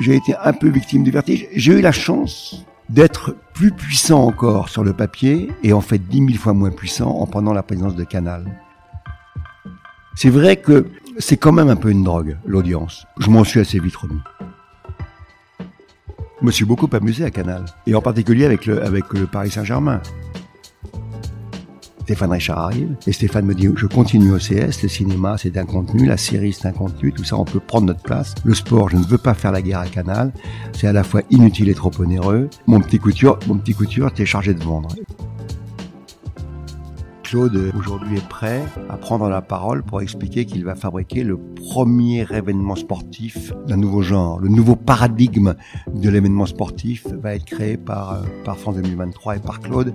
J'ai été un peu victime du vertige. J'ai eu la chance d'être plus puissant encore sur le papier et en fait dix mille fois moins puissant en prenant la présidence de Canal. C'est vrai que c'est quand même un peu une drogue, l'audience. Je m'en suis assez vite remis. Je me suis beaucoup amusé à Canal, et en particulier avec le Paris Saint-Germain. Stéphane Richard arrive, et Stéphane me dit, je continue au CS, le cinéma c'est un contenu, la série c'est un contenu, tout ça on peut prendre notre place. Le sport, je ne veux pas faire la guerre à Canal, c'est à la fois inutile et trop onéreux. Mon petit couture, mon petit couture, t'es chargé de vendre. Claude aujourd'hui est prêt à prendre la parole pour expliquer qu'il va fabriquer le premier événement sportif d'un nouveau genre. Le nouveau paradigme de l'événement sportif va être créé par, euh, par France 2023 et par Claude.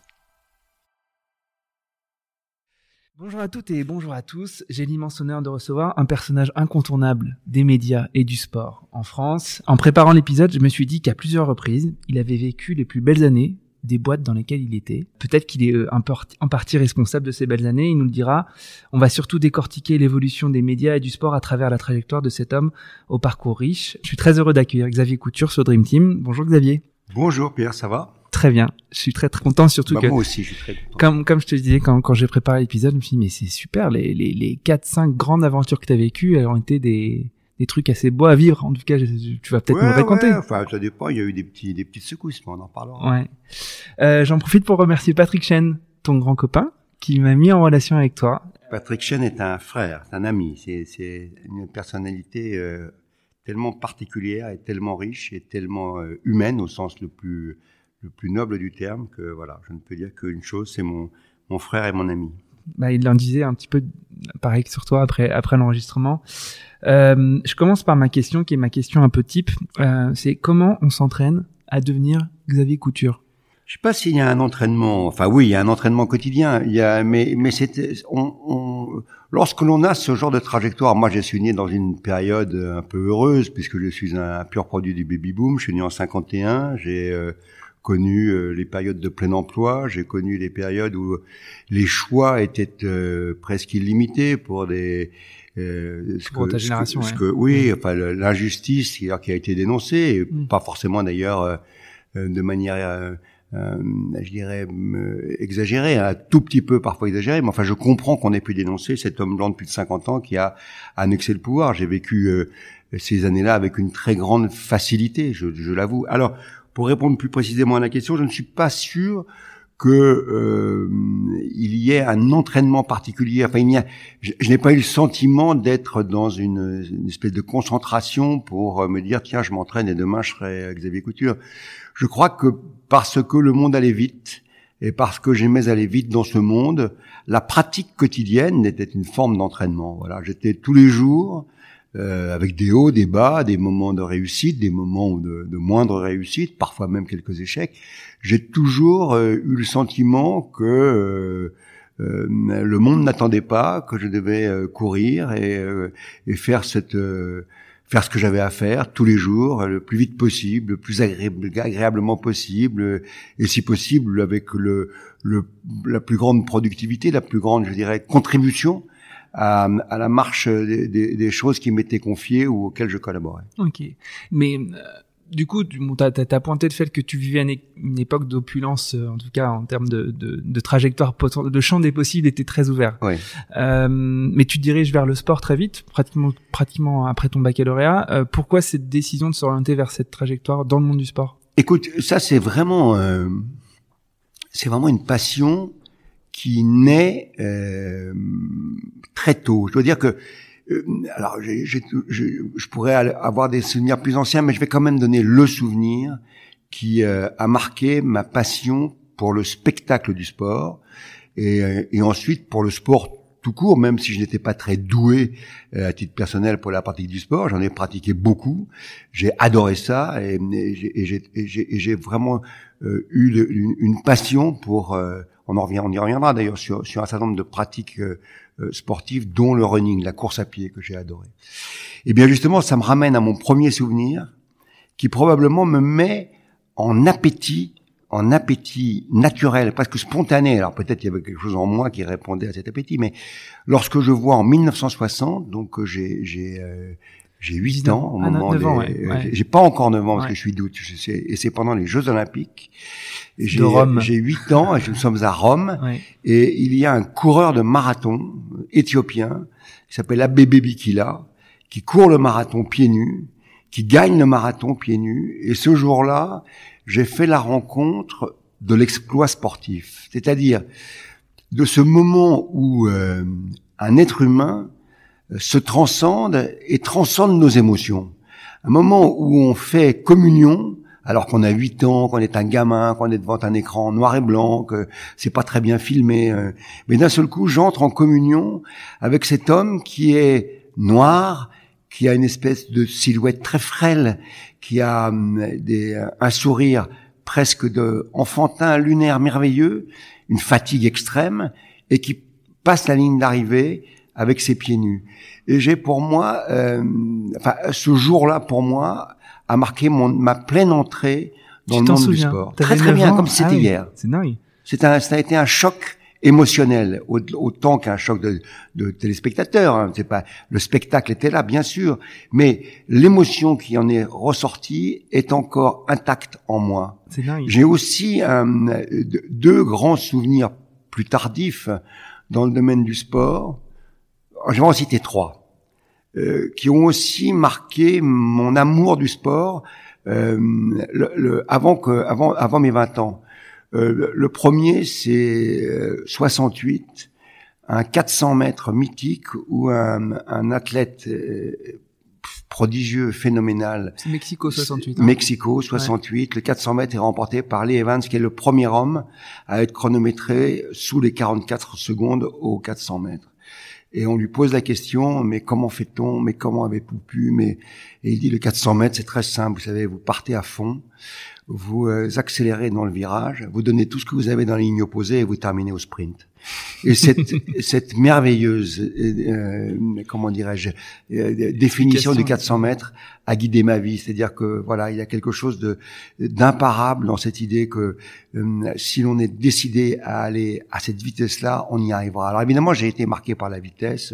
Bonjour à toutes et bonjour à tous. J'ai l'immense honneur de recevoir un personnage incontournable des médias et du sport en France. En préparant l'épisode, je me suis dit qu'à plusieurs reprises, il avait vécu les plus belles années des boîtes dans lesquelles il était. Peut-être qu'il est euh, en partie responsable de ces belles années, il nous le dira. On va surtout décortiquer l'évolution des médias et du sport à travers la trajectoire de cet homme au parcours riche. Je suis très heureux d'accueillir Xavier Couture sur Dream Team. Bonjour Xavier. Bonjour Pierre, ça va? Très bien. Je suis très très content surtout bah, que moi aussi, je suis très content. comme comme je te disais quand quand j'ai préparé l'épisode, je me suis dit mais c'est super les les les quatre cinq grandes aventures que tu as vécues, elles ont été des des trucs assez beaux à vivre. En tout cas, tu vas peut-être Ouais, nous raconter. ouais, enfin, ça dépend, il y a eu des petits, des petites secousses, mais on en parlera. Ouais. Euh, J'en profite pour remercier Patrick Chen, ton grand copain, qui m'a mis en relation avec toi. Patrick Chen est un frère, c'est un ami, c'est, c'est une personnalité euh, tellement particulière et tellement riche et tellement euh, humaine au sens le plus, le plus noble du terme que voilà, je ne peux dire qu'une chose, c'est mon, mon frère et mon ami. Bah, il en disait un petit peu pareil que sur toi après après l'enregistrement. Euh, je commence par ma question, qui est ma question un peu type. Euh, c'est comment on s'entraîne à devenir Xavier Couture? Je sais pas s'il y a un entraînement. Enfin, oui, il y a un entraînement quotidien. Il y a, mais, mais c'était, on, on, lorsque l'on a ce genre de trajectoire, moi, je suis né dans une période un peu heureuse puisque je suis un pur produit du baby boom. Je suis né en 51. J'ai euh, connu euh, les périodes de plein emploi. J'ai connu les périodes où les choix étaient euh, presque illimités pour des euh, ce Pour ta ce génération, ce ouais. que- oui, Mm. enfin l'injustice qui qui a été dénoncée, et Mm. pas forcément d'ailleurs euh, euh, de manière euh, euh, je dirais, euh, exagéré, un tout petit peu parfois exagéré, mais enfin je comprends qu'on ait pu dénoncer cet homme blanc de plus de 50 ans qui a annexé le pouvoir. J'ai vécu euh, ces années-là avec une très grande facilité, je, je l'avoue. Alors, pour répondre plus précisément à la question, je ne suis pas sûr que euh, y ait un entraînement particulier. Enfin, il y a, je, je n'ai pas eu le sentiment d'être dans une, une espèce de concentration pour euh, me dire tiens, je m'entraîne et demain je serai Xavier Couture. Je crois que parce que le monde allait vite et parce que j'aimais aller vite dans ce monde, la pratique quotidienne était une forme d'entraînement. Voilà, j'étais tous les jours euh, avec des hauts, des bas, des moments de réussite, des moments de, de moindre réussite, parfois même quelques échecs. J'ai toujours euh, eu le sentiment que euh, euh, le monde n'attendait pas, que je devais euh, courir et, et faire cette faire ce que j'avais à faire tous les jours, le plus vite possible, le plus agréable, agréablement possible, et si possible avec le, le la plus grande productivité, la plus grande, je dirais, contribution à, à la marche des, des- des choses qui m'étaient confiées ou auxquelles je collaborais. Ok. Mais euh, du coup, tu t'as- t'as pointé le fait que tu vivais une, époque d'opulence, euh, en tout cas en termes de, de, de trajectoire, de champ des possibles était très ouvert. Oui. Euh, mais tu te diriges vers le sport très vite, pratiquement, pratiquement après ton baccalauréat. Euh, pourquoi cette décision de s'orienter vers cette trajectoire dans le monde du sport? Écoute, ça c'est vraiment, euh, c'est vraiment une passion qui naît euh, très tôt. Je dois dire que euh, alors, j'ai, j'ai, je pourrais avoir des souvenirs plus anciens, mais je vais quand même donner le souvenir qui euh, a marqué ma passion pour le spectacle du sport et, euh, et ensuite pour le sport tout court, même si je n'étais pas très doué à titre personnel pour la pratique du sport, j'en ai pratiqué beaucoup. J'ai adoré ça et, et j'ai vraiment eu une, une, passion pour. On en revient, on y reviendra d'ailleurs sur, sur un certain nombre de pratiques euh, sportifs, dont le running, la course à pied que j'ai adoré. Et bien justement, ça me ramène à mon premier souvenir, qui probablement me met en appétit, en appétit naturel, presque spontané. Alors peut-être qu'il y avait quelque chose en moi qui répondait à cet appétit, mais lorsque je vois en 1960, donc euh, j'ai j'ai euh, j'ai 8 ans au ah, moment des... J'ai pas encore 9 ans parce que je suis d'août. Et c'est pendant les Jeux Olympiques. J'ai 8 ans et nous sommes à Rome. Et il y a un coureur de marathon éthiopien qui s'appelle Abebe Bikila qui court le marathon pieds nus, qui gagne le marathon pieds nus. Et ce jour-là, j'ai fait la rencontre de l'exploit sportif. C'est-à-dire de ce moment où euh, un être humain se transcende et transcende nos émotions. Un moment où on fait communion, alors qu'on a 8 ans, qu'on est un gamin, qu'on est devant un écran noir et blanc, que c'est pas très bien filmé. Euh. Mais d'un seul coup, j'entre en communion avec cet homme qui est noir, qui a une espèce de silhouette très frêle, qui a hum, des, un sourire presque de enfantin, lunaire, merveilleux, une fatigue extrême, et qui passe la ligne d'arrivée avec ses pieds nus. Et j'ai pour moi, euh, enfin, ce jour-là pour moi a marqué mon, ma pleine entrée dans le monde du sport. Très très bien, comme c'était ah hier. C'est dingue. C'est un, ça a été un choc émotionnel autant qu'un choc de, de téléspectateurs. Hein. C'est pas le spectacle était là, bien sûr, mais l'émotion qui en est ressortie est encore intacte en moi. J'ai aussi euh, deux grands souvenirs plus tardifs dans le domaine du sport je vais en citer trois, euh, qui ont aussi marqué mon amour du sport euh, le, avant que avant avant mes 20 ans. Euh, le premier, c'est 68, euh, un 400 mètres mythique où un, un athlète euh, prodigieux, phénoménal. C'est Mexico 68. Hein. Mexico 68. Le 400 mètres est remporté par Lee Evans, qui est le premier homme à être chronométré sous les 44 secondes aux 400 mètres et on lui pose la question, mais comment fait-on, mais comment avez-vous pu, mais et il dit le 400 mètres, c'est très simple, vous savez, vous partez à fond, vous euh, accélérez dans le virage, vous donnez tout ce que vous avez dans la ligne opposée et vous terminez au sprint. Et cette, cette merveilleuse, euh, comment dirais-je, euh, définition du 400 mètres a guidé ma vie. C'est-à-dire que voilà, il y a quelque chose de d'imparable dans cette idée que si l'on est décidé à aller à cette vitesse-là, on y arrivera. Alors évidemment, j'ai été marqué par la vitesse.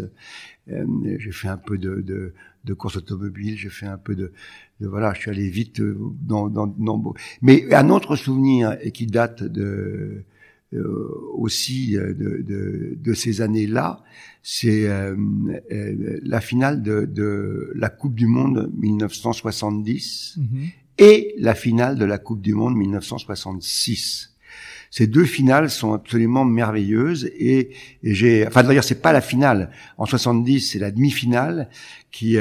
j'ai fait un peu de, de, de course automobile, j'ai fait un peu de, voilà, je suis allé vite dans, dans, dans mais un autre souvenir et qui date de euh, aussi euh, de, de, de ces années-là, c'est euh, la finale de, de, la Coupe du Monde 1970 mhm. et la finale de la Coupe du Monde 1966. Ces deux finales sont absolument merveilleuses et, j'ai, enfin d'ailleurs c'est pas la finale. En 70 c'est la demi-finale qui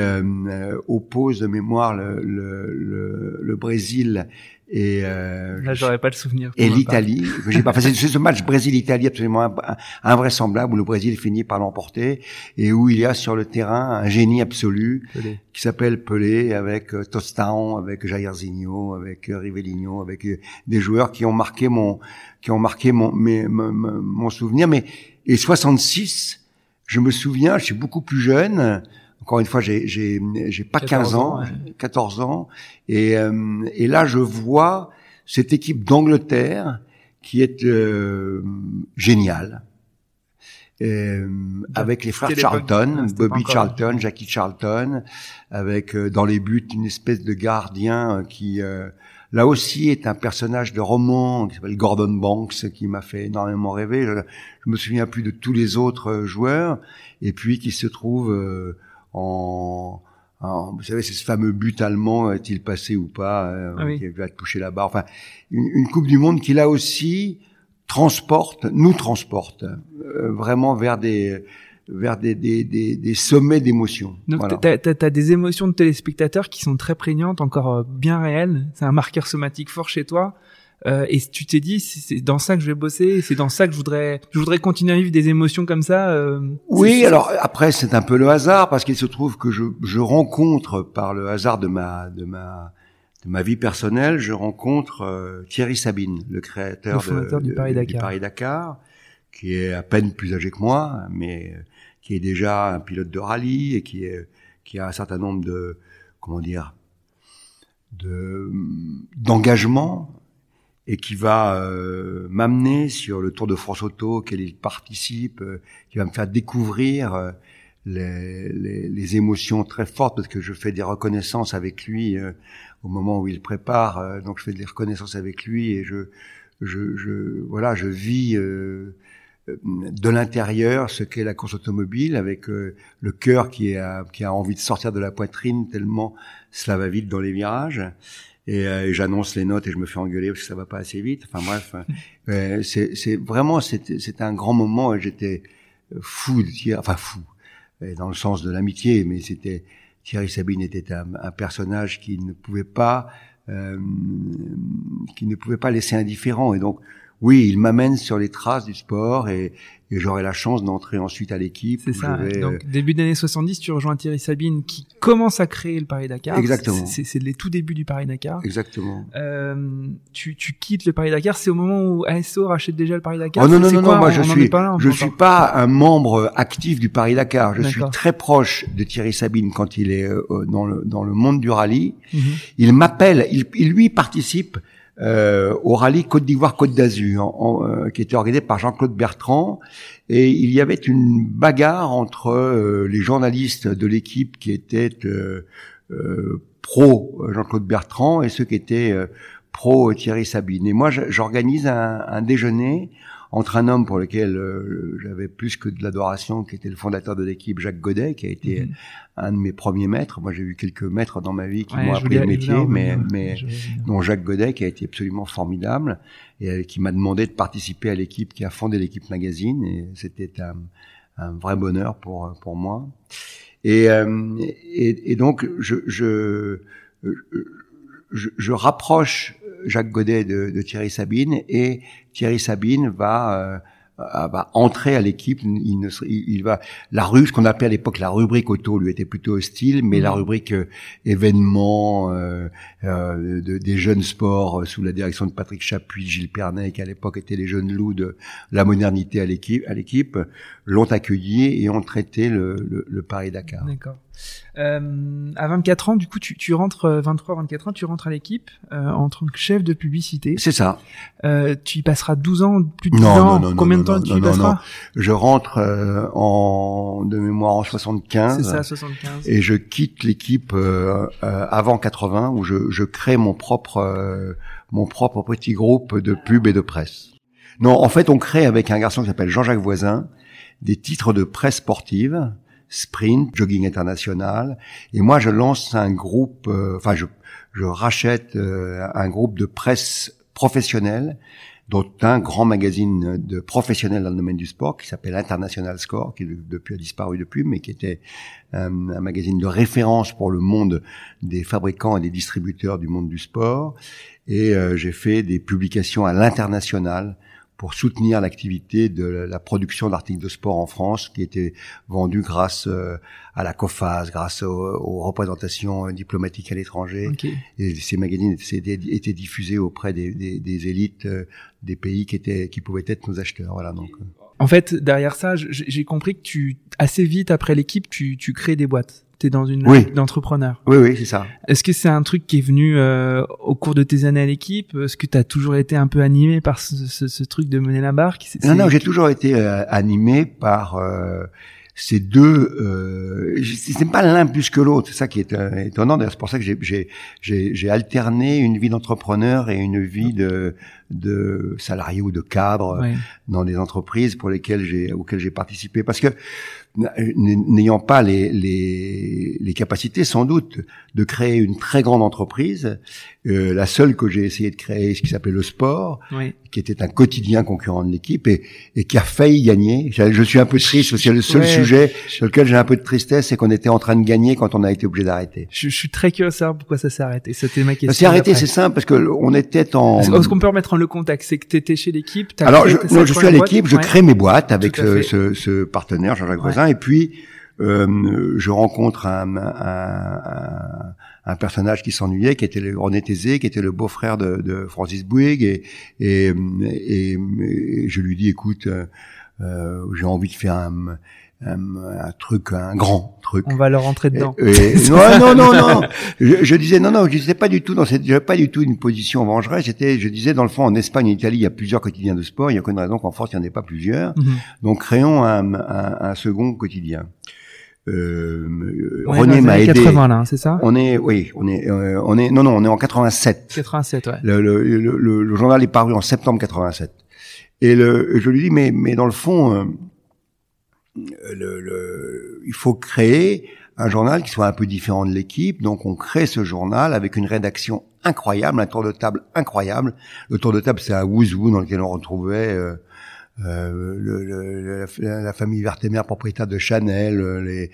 oppose de mémoire le, le, le Brésil et euh, là j'aurais pas le souvenir et l'Italie j'ai pas. C'est ce match Brésil-Italie absolument invraisemblable où le Brésil finit par l'emporter et où il y a sur le terrain un génie absolu qui s'appelle Pelé avec euh, Tostão avec Jairzinho avec euh, Rivellino avec euh, des joueurs qui ont marqué mon qui ont marqué mon mes, mon, mon souvenir. Mais et 66 je me souviens je suis beaucoup plus jeune encore une fois, j'ai j'ai j'ai pas 15 ans, 14 ans, et euh, et là je vois cette équipe d'Angleterre qui est euh, géniale. Euh, avec les frères Charlton, Bobby Charlton, Jackie Charlton, avec euh, dans les buts une espèce de gardien qui là aussi est un personnage de roman qui s'appelle Gordon Banks qui m'a fait énormément rêver. Je, je, me souviens plus de tous les autres joueurs et puis qui se trouve en, vous savez, c'est ce fameux but allemand, est-il passé ou pas, euh, ah qui va toucher la barre. Enfin, une, Coupe du Monde qui là aussi transporte, nous transporte euh, vraiment vers des vers des, des, des, des sommets d'émotions. Donc Voilà. t'as, t'as, t'as des émotions de téléspectateurs qui sont très prégnantes, encore euh, bien réelles. C'est un marqueur somatique fort chez toi. Euh, et tu t'es dit, c'est, dans ça que je vais bosser, c'est dans ça que je voudrais, je voudrais continuer à vivre des émotions comme ça. euh, Oui, alors après c'est un peu le hasard parce qu'il se trouve que je, je rencontre par le hasard de ma de ma de ma vie personnelle, je rencontre euh, Thierry Sabine, le créateur Le fondateur de- du de- Paris-Dakar. Paris-Dakar, qui est à peine plus âgé que moi, mais qui est déjà un pilote de rallye et qui est qui a un certain nombre de comment dire de d'engagement et qui va euh, m'amener sur le Tour de France Auto, auquel il participe, euh, qui va me faire découvrir euh, les, les, les émotions très fortes, parce que je fais des reconnaissances avec lui euh, au moment où il prépare, euh, donc je fais des reconnaissances avec lui et je, je, je voilà, je vis euh, de l'intérieur ce qu'est la course automobile, avec le cœur qui a, qui a envie de sortir de la poitrine tellement cela va vite dans les virages et, euh, et j'annonce les notes et je me fais engueuler parce que ça va pas assez vite. Enfin bref, euh, c'est c'est vraiment c'était c'était un grand moment et j'étais fou de Thierry, enfin fou dans le sens de l'amitié, mais c'était Thierry Sabine était un, un personnage qui ne pouvait pas euh, qui ne pouvait pas laisser indifférent et donc oui, il m'amène sur les traces du sport et, et j'aurai la chance d'entrer ensuite à l'équipe. C'est ça. vais, euh, Donc début des années 70, tu rejoins Thierry Sabine qui commence à créer le Paris-Dakar. Exactement. C'est, les tout débuts du Paris-Dakar. Exactement. Euh, tu, tu quittes le Paris-Dakar, c'est au moment où ASO rachète déjà le Paris-Dakar. Oh non, non, non, quoi non, moi je suis, pas là, je suis pas un membre actif du Paris-Dakar. Je suis très proche de Thierry Sabine quand il est euh, dans le, dans le monde du rallye. Mhm. Il m'appelle, il, il lui participe au rallye Côte d'Ivoire-Côte d'Azur, en- en, euh, qui était organisé par Jean-Claude Bertrand. Et il y avait une bagarre entre euh, les journalistes de l'équipe qui étaient euh, euh, pro Jean-Claude Bertrand et ceux qui étaient euh, pro Thierry Sabine. Et moi, j'organise un, un déjeuner entre un homme pour lequel euh, j'avais plus que de l'adoration, qui était le fondateur de l'équipe, Jacques Godet, qui a été Mhm. un de mes premiers maîtres. Moi, j'ai eu quelques maîtres dans ma vie qui Ouais, m'ont appris le métier, mais, mais dont Jacques Godet, qui a été absolument formidable, et euh, qui m'a demandé de participer à l'équipe qui a fondé l'équipe magazine, et c'était un, un vrai bonheur pour pour moi. Et, euh, et, et donc, je, je, je, je rapproche Jacques Godet de, de Thierry Sabine, et Thierry Sabine va euh, va entrer à l'équipe. Il, ne il, va la rue, ce qu'on appelait à l'époque la rubrique auto, lui était plutôt hostile, mais la rubrique euh, événements euh, euh, de- des jeunes sports euh, sous la direction de Patrick Chapuis, Gilles Pernet, qui à l'époque étaient les jeunes loups de la modernité à l'équipe, à l'équipe, l'ont accueilli et ont traité le, le, le Paris Dakar. D'accord. Euh, à 24 ans, du coup, tu, tu rentres, 23-24 ans, tu rentres à l'équipe euh, en tant que chef de publicité. C'est ça. Euh, tu y passeras 12 ans, plus de 12 Non, ans. non, non, Combien non, de temps non, tu non, y non, passeras non. Je rentre euh, en de mémoire en C'est 75. ça, 75. et je quitte l'équipe euh, euh, avant 80 où je, je crée mon propre euh, mon propre petit groupe de pub et de presse. Non, en fait, on crée avec un garçon qui s'appelle Jean-Jacques Voisin des titres de presse sportive, sprint, jogging international, et moi je lance un groupe, euh, enfin je, je rachète euh, un groupe de presse professionnelle dont un grand magazine de professionnels dans le domaine du sport qui s'appelle International Score, qui depuis a disparu depuis, mais qui était un, un magazine de référence pour le monde des fabricants et des distributeurs du monde du sport. Et euh, j'ai fait des publications à l'international pour soutenir l'activité de la production d'articles de sport en France, qui était vendue grâce euh, à la COFAS, grâce aux, aux représentations diplomatiques à l'étranger. Ok. Et ces magazines étaient, étaient diffusés auprès des, des, des élites euh, des pays qui étaient, qui pouvaient être nos acheteurs. Voilà donc. euh. En fait, derrière ça, j'ai compris que tu, assez vite après l'équipe, tu, tu crées des boîtes. T'es dans une Oui. d'entrepreneur. Oui, oui, c'est ça. Est-ce que c'est un truc qui est venu euh, au cours de tes années à l'équipe? Est-ce que tu as toujours été un peu animé par ce, ce, ce truc de mener la barque? Non, non, j'ai toujours été euh, animé par euh, ces deux. Euh, c'est pas l'un plus que l'autre. C'est ça qui est euh, étonnant. D'ailleurs, c'est pour ça que j'ai- j'ai j'ai j'ai alterné une vie d'entrepreneur et une vie de de salarié ou de cadre Ouais. dans des entreprises pour lesquelles j'ai auxquelles j'ai participé. Parce que n'ayant pas les, les, les, capacités, sans doute, de créer une très grande entreprise, euh, la seule que j'ai essayé de créer, ce qui s'appelait le sport, qui était un quotidien concurrent de l'équipe et, et, qui a failli gagner. Je, suis un peu triste, c'est le seul sujet sur lequel j'ai un peu de tristesse, c'est qu'on était en train de gagner quand on a été obligé d'arrêter. Je, je, suis très curieux de savoir pourquoi ça s'est arrêté. C'était ma question. Ça s'est arrêté, c'est simple, parce que on était en. Est-ce qu'on peut remettre en le contexte? C'est que tu étais chez l'équipe. Alors, je, je suis à l'équipe, je crée mes boîtes avec ce, ce, ce, partenaire Jean-Jacques Voisin, et puis euh, je rencontre un, un, un, personnage qui s'ennuyait, qui était le René qui était le beau-frère de, de, Francis Bouygues, et, et, et, je lui dis, écoute, euh, euh j'ai envie de faire un, un, truc, un grand truc. On va leur rentrer dedans. non, non, non, non. Je, je, disais non, non. Je disais pas du tout dans cette, j'avais pas du tout une position vengeresse. J'étais, je disais dans le fond, en Espagne, et en Italie, il y a plusieurs quotidiens de sport. Il y a aucune raison qu'en France, il n'y en ait pas plusieurs. Mhm. Donc créons un, un, un second quotidien. Euh, René m'a aidé. 80 là, c'est ça? On est, oui, on est, euh, on est, non, non, on est en 87. 87, ouais. Le, le, le, le, journal est paru en septembre 87. Et le, je lui dis, mais, mais dans le fond, euh, le, le, il faut créer un journal qui soit un peu différent de l'équipe. Donc, on crée ce journal avec une rédaction incroyable, un tour de table incroyable. Le tour de table, c'est un Wouzou dans lequel on retrouvait euh, le, la, famille Vertemer, propriétaire de Chanel, euh, les,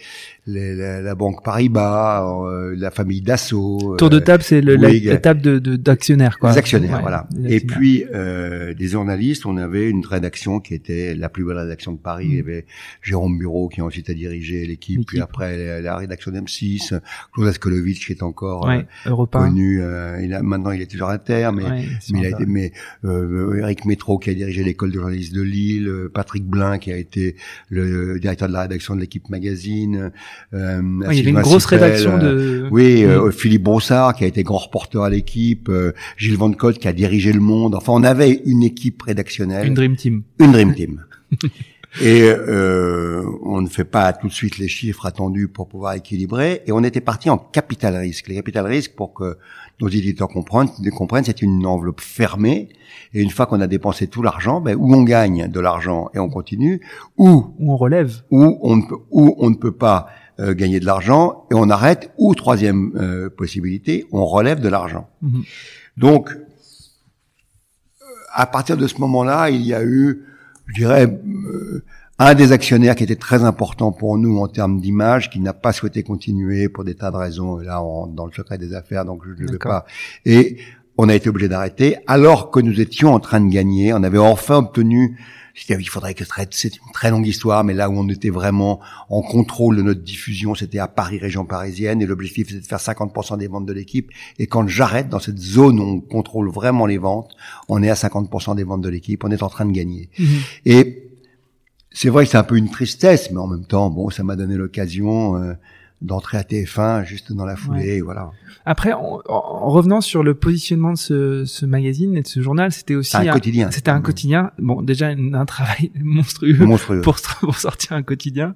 les, la, banque Paribas, euh, la famille Dassault. Tour de table, c'est la, table de d'actionnaires, quoi. Les actionnaires, voilà. Et puis des journalistes, on avait une rédaction qui était la plus belle rédaction de Paris. Il y mm. avait Jérôme Bureau qui ensuite a dirigé l'équipe, puis après la, rédaction d'M6, Claude Askolovitch qui est encore connu. il a, maintenant, il est toujours à terre, mais, mais il a été, mais Eric Métro qui a dirigé l'école de journalistes de Lille, euh, Patrick Blin qui a été le directeur de la rédaction de l'équipe magazine. Euh, il y avait une grosse rédaction de. Euh, oui, euh, Philippe Brossard qui a été grand reporter à l'équipe, Gilles Van Cotte qui a dirigé Le Monde. Enfin, on avait une équipe rédactionnelle. Une dream team. Une dream team. Et euh, on ne fait pas tout de suite les chiffres attendus pour pouvoir équilibrer. Et on était parti en capital risque. Les capital risque, pour que nos éditeurs comprennent, comprennent c'est une enveloppe fermée. Et une fois qu'on a dépensé tout l'argent, ben, où on gagne de l'argent et on continue, ou où on relève, ou on ne peut, où on ne peut pas euh, gagner de l'argent et on arrête, ou troisième euh, possibilité, on relève de l'argent. Mhm. Donc, à partir de ce moment-là, il y a eu je dirais, euh, un des actionnaires qui était très important pour nous en termes d'image, qui n'a pas souhaité continuer pour des tas de raisons. là, on, dans le secret des affaires, donc je ne vais pas. Et on a été obligé d'arrêter, alors que nous étions en train de gagner. On avait enfin obtenu il faudrait que c'est une très longue histoire, mais là où on était vraiment en contrôle de notre diffusion, c'était à Paris, région parisienne, et l'objectif c'était de faire 50% des ventes de l'équipe. Et quand j'arrête dans cette zone où on contrôle vraiment les ventes, on est à 50% des ventes de l'équipe, on est en train de gagner. Mhm. Et c'est vrai que c'est un peu une tristesse, mais en même temps, bon, ça m'a donné l'occasion. Euh, d'entrer à TF1 juste dans la foulée, voilà. Après, en, revenant sur le positionnement de ce, ce, magazine et de ce journal, c'était aussi un, quotidien. C'était un quotidien. Bon, déjà un travail monstrueux, Pour, pour sortir un quotidien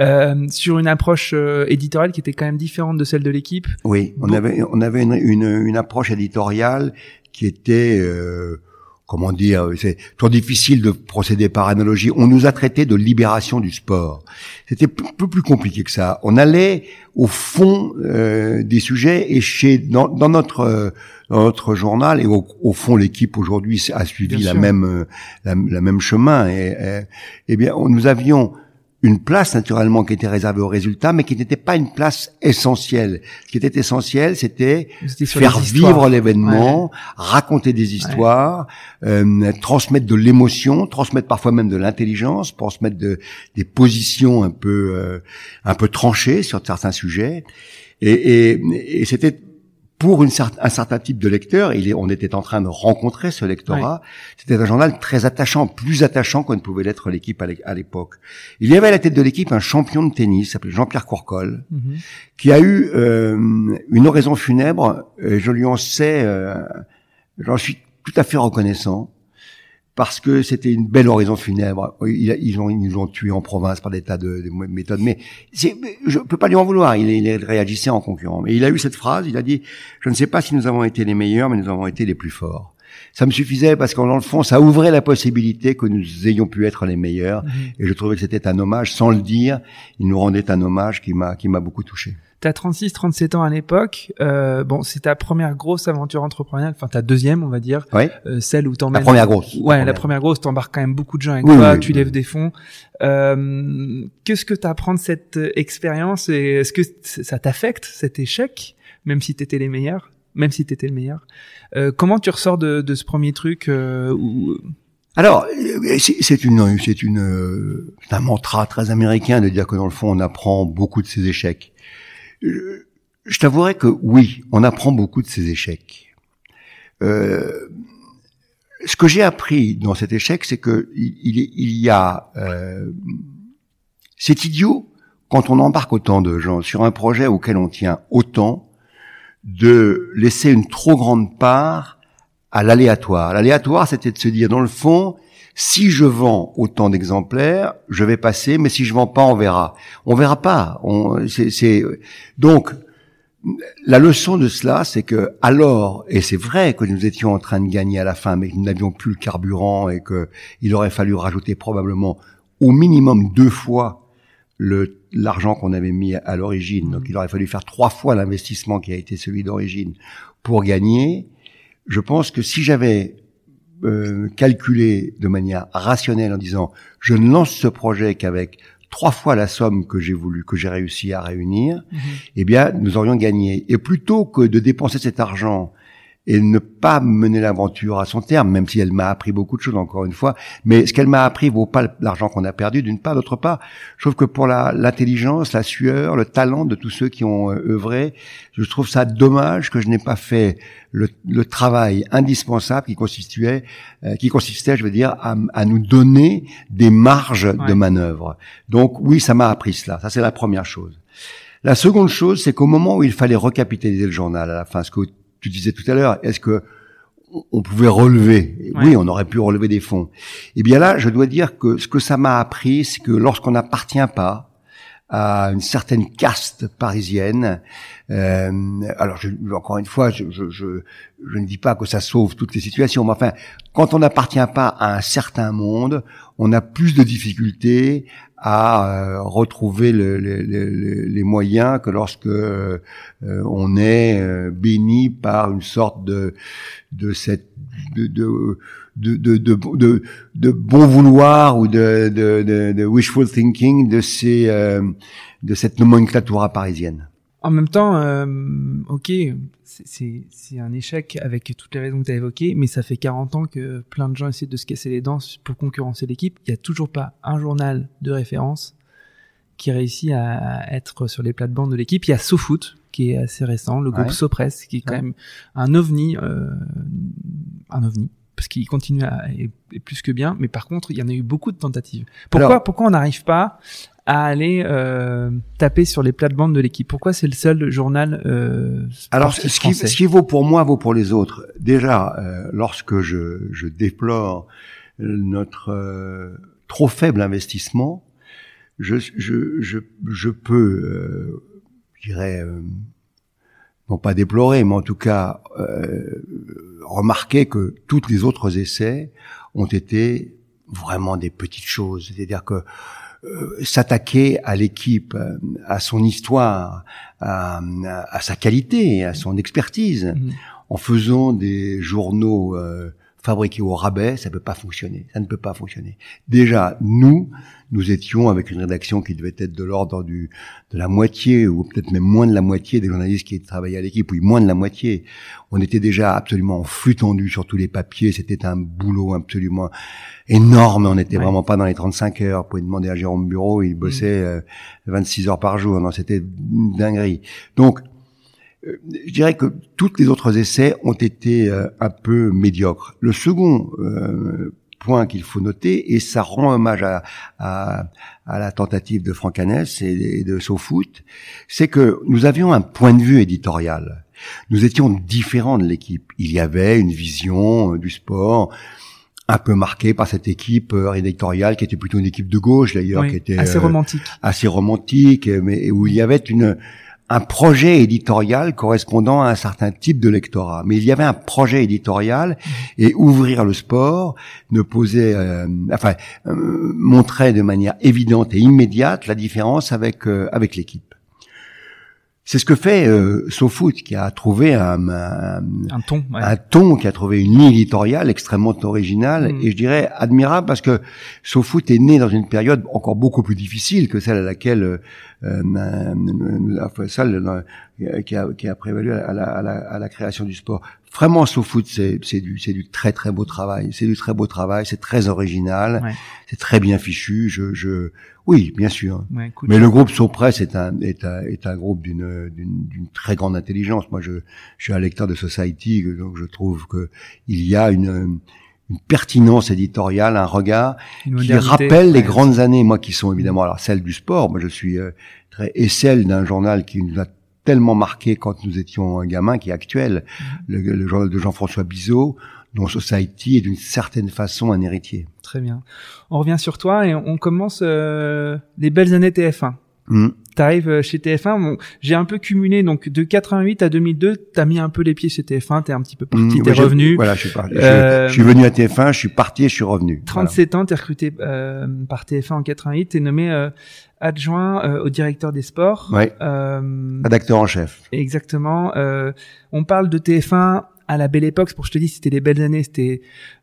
euh, sur une approche euh, éditoriale qui était quand même différente de celle de l'équipe. Oui, on avait on avait une, une, une, approche éditoriale qui était euh, comment dire, c'est toujours difficile de procéder par analogie. On nous a traité de libération du sport. C'était un peu plus compliqué que ça. On allait au fond euh, des sujets et chez dans, dans notre euh, notre journal et au, au fond l'équipe aujourd'hui a suivi la même euh, la, même chemin et, et, eh bien nous avions une place naturellement qui était réservée aux résultats, mais qui n'était pas une place essentielle. Ce qui était essentiel, c'était faire vivre l'événement, raconter des histoires, euh, transmettre de l'émotion, transmettre parfois même de l'intelligence, transmettre de, des positions un peu euh, un peu tranchées sur certains sujets. Et, et, et c'était pour une un certain type de lecteur, il est, on était en train de rencontrer ce lectorat. C'était un journal très attachant, plus attachant qu'on ne pouvait l'être l'équipe à l'époque. Il y avait à la tête de l'équipe un champion de tennis, s'appelait Jean-Pierre Courcol, mhm. qui a eu euh, une oraison funèbre. je lui en sais, euh, j'en suis tout à fait reconnaissant parce que c'était une belle horizon funèbre. Ils, ils, ont, ils nous ont tués en province par des tas de, méthodes, mais je peux pas lui en vouloir. Il, il, réagissait en concurrent. Mais il a eu cette phrase. Il a dit :« Je ne sais pas si nous avons été les meilleurs, mais nous avons été les plus forts. » Ça me suffisait parce qu'en dans le fond, ça ouvrait la possibilité que nous ayons pu être les meilleurs. Mhm. Et je trouvais que c'était un hommage, sans le dire, il nous rendait un hommage qui m'a qui m'a beaucoup touché. T'as 36, 37 ans à l'époque. Euh, bon, c'est ta première grosse aventure entrepreneuriale, enfin ta deuxième, on va dire, Oui. euh, celle où La t'emmènes. première grosse. Ouais, la première grosse, t'embarques quand même beaucoup de gens avec Oui, toi, oui, tu oui. lèves des fonds. Euh, Qu'est-ce que t'apprends de cette euh, expérience et est-ce que ça t'affecte cet échec, même si t'étais les meilleurs, même si t'étais le meilleur? Euh, Comment tu ressors de, de ce premier truc euh, où... Alors, c'est une, c'est une, c'est un mantra très américain de dire que dans le fond, on apprend beaucoup de ses échecs. Je, je t'avouerai que oui, on apprend beaucoup de ses échecs. Euh, ce que j'ai appris dans cet échec, c'est que il, il y a, euh, c'est idiot quand on embarque autant de gens sur un projet auquel on tient autant, de laisser une trop grande part à l'aléatoire. L'aléatoire, c'était de se dire, dans le fond, si je vends autant d'exemplaires, je vais passer, mais si je vends pas, on verra. On verra pas. On, c'est, c'est- donc, la leçon de cela, c'est que alors, et c'est vrai que nous étions en train de gagner à la fin, mais que nous n'avions plus le carburant et que il aurait fallu rajouter probablement au minimum deux fois l'argent qu'on avait mis à l'origine. Donc, il aurait fallu faire trois fois l'investissement qui a été celui d'origine pour gagner. Je pense que si j'avais euh, calculé de manière rationnelle en disant je ne lance ce projet qu'avec trois fois la somme que j'ai voulu, que j'ai réussi à réunir, eh bien, nous aurions gagné. Et plutôt que de dépenser cet argent et ne pas mener l'aventure à son terme, même si elle m'a appris beaucoup de choses, encore une fois, mais ce qu'elle m'a appris vaut pas l'argent qu'on a perdu, d'une part, d'autre part, je trouve que pour la- l'intelligence, la, sueur, le talent de tous ceux qui ont euh, œuvré, je trouve ça dommage que je n'ai pas fait le, le travail indispensable qui constituait, euh, qui consistait, je veux dire, à, à nous donner des marges Ouais. de manœuvre. Donc oui, ça m'a appris cela. Ça c'est la première chose. La seconde chose, c'est qu'au moment où il fallait recapitaliser le journal à la fin, ce que tu disais tout à l'heure, est-ce que on- pouvait relever? Ouais. Oui, on aurait pu relever des fonds. Eh bien là, je dois dire que ce que ça m'a appris, c'est que lorsqu'on n'appartient pas à une certaine caste parisienne, euh, alors je, encore une fois, je, je, je, je ne dis pas que ça sauve toutes les situations, mais enfin, quand on n'appartient pas à un certain monde, on a plus de difficultés à euh, retrouver le- le- le- les moyens que lorsque euh, on est euh, béni par une sorte de de cette de de de, de, de, bon vouloir ou de, de wishful thinking de ces euh, de cette nomenclatura parisienne. En même temps, euh, ok, c'est- un échec avec toutes les raisons que tu as évoquées, mais ça fait 40 ans que plein de gens essaient de se casser les dents pour concurrencer l'équipe. Il y a toujours pas un journal de référence qui réussit à être sur les plates-bandes de l'équipe. Il y a SoFoot, qui est assez récent, le groupe Ouais. Sopress, qui est quand Ouais. même un ovni, euh, un ovni, parce qu'il continue à est plus que bien. Mais par contre, il y en a eu beaucoup de tentatives. Pourquoi, Alors- pourquoi on n'arrive pas à aller euh, taper sur les plates-bandes de l'équipe Pourquoi c'est le seul journal euh, Alors, ce qui, français ce qui vaut pour moi vaut pour les autres. Déjà, euh, lorsque je, je déplore notre euh, trop faible investissement, je, je, je, je peux, euh, je dirais, euh, non pas déplorer, mais en tout cas euh, remarquer que tous les autres essais ont été vraiment des petites choses. C'est-à-dire que euh, s'attaquer à l'équipe, euh, à son histoire, à, à sa qualité, à son expertise, Mhm. en faisant des journaux euh, fabriqués au rabais, ça peut pas fonctionner. Ça ne peut pas fonctionner. Déjà, nous, nous étions avec une rédaction qui devait être de l'ordre du de la moitié ou peut-être même moins de la moitié des journalistes qui travaillaient à l'équipe, oui, moins de la moitié. On était déjà absolument en flux tendu sur tous les papiers. C'était un boulot absolument énorme. On n'était Ouais. vraiment pas dans les 35 heures. Vous pouvez demander à Jérôme Bureau, il bossait euh, 26 heures par jour. Non, c'était dinguerie. Donc, euh, je dirais que tous les autres essais ont été euh, un peu médiocres. Le second euh, point qu'il faut noter, et ça rend hommage à, à, à la tentative de Franck Hanès et, de SoFoot, c'est que nous avions un point de vue éditorial. Nous étions différents de l'équipe. Il y avait une vision euh, du sport un peu marquée par cette équipe euh, éditoriale qui était plutôt une équipe de gauche d'ailleurs, Oui, qui était assez euh, romantique. assez romantique, mais où il y avait une un projet éditorial correspondant à un certain type de lectorat. Mais il y avait un projet éditorial et ouvrir le sport ne posait, euh, enfin, euh, montrait de manière évidente et immédiate la différence avec euh, avec l'équipe. C'est ce que fait euh, SoFoot, qui a trouvé un, un, ton, un ton, qui a trouvé une ligne éditoriale extrêmement originale mm. et je dirais admirable parce que SoFoot est né dans une période encore beaucoup plus difficile que celle à laquelle euh, euh celle qui a, qui a prévalu à la, à, la, à la, création du sport. Vraiment, SoFoot, c'est du, c'est du très très beau travail. C'est du très beau travail. C'est très original. C'est très bien fichu. Je, je, oui, bien sûr. Mais le groupe Sopress est un est un, est un groupe d'une d'une très grande intelligence. Moi, je, je suis un lecteur de Society, donc je trouve que il y a une une pertinence éditoriale, un regard qui rappelle les grandes années, moi qui sont évidemment alors celles du sport. Moi, je suis euh, très et celle d'un journal qui nous a tellement marqué quand nous étions un gamin, qui est actuel, mm-hmm. le, le journal de Jean-François Bizot, dont Society est d'une certaine façon un héritier. Très bien. On revient sur toi et on commence euh, les belles années TF1. Mmh. T'arrives euh, chez TF1, bon, j'ai un peu cumulé, donc de 88 à 2002, t'as mis un peu les pieds chez TF1, t'es un petit peu parti, mmh, t'es revenu. Voilà, je suis, parti, je, suis venu à TF1, je suis parti et je suis revenu. 37 ans, t'es recruté euh, par TF1 en 88, t'es nommé euh, adjoint euh, au directeur des sports. Ouais. Euh, Rédacteur en chef. Exactement. on parle de TF1 à la belle époque, pour je te dis, c'était les belles années, c'était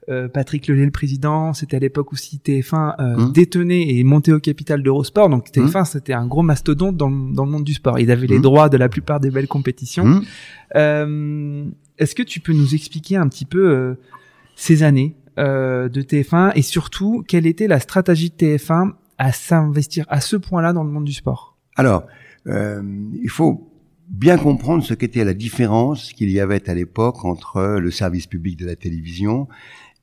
euh, Patrick Lelay le président, c'était à l'époque aussi TF1 euh, mmh. détenait et montait au capital d'Eurosport, donc TF1 mmh. c'était un gros mastodonte dans, dans, le monde du sport. Il avait les mmh. droits de la plupart des belles compétitions. Euh, Est-ce que tu peux nous expliquer un petit peu euh, ces années euh, de TF1 et surtout quelle était la stratégie de TF1 à s'investir à ce point-là dans le monde du sport? Alors, il faut bien comprendre ce qu'était la différence qu'il y avait à l'époque entre le service public de la télévision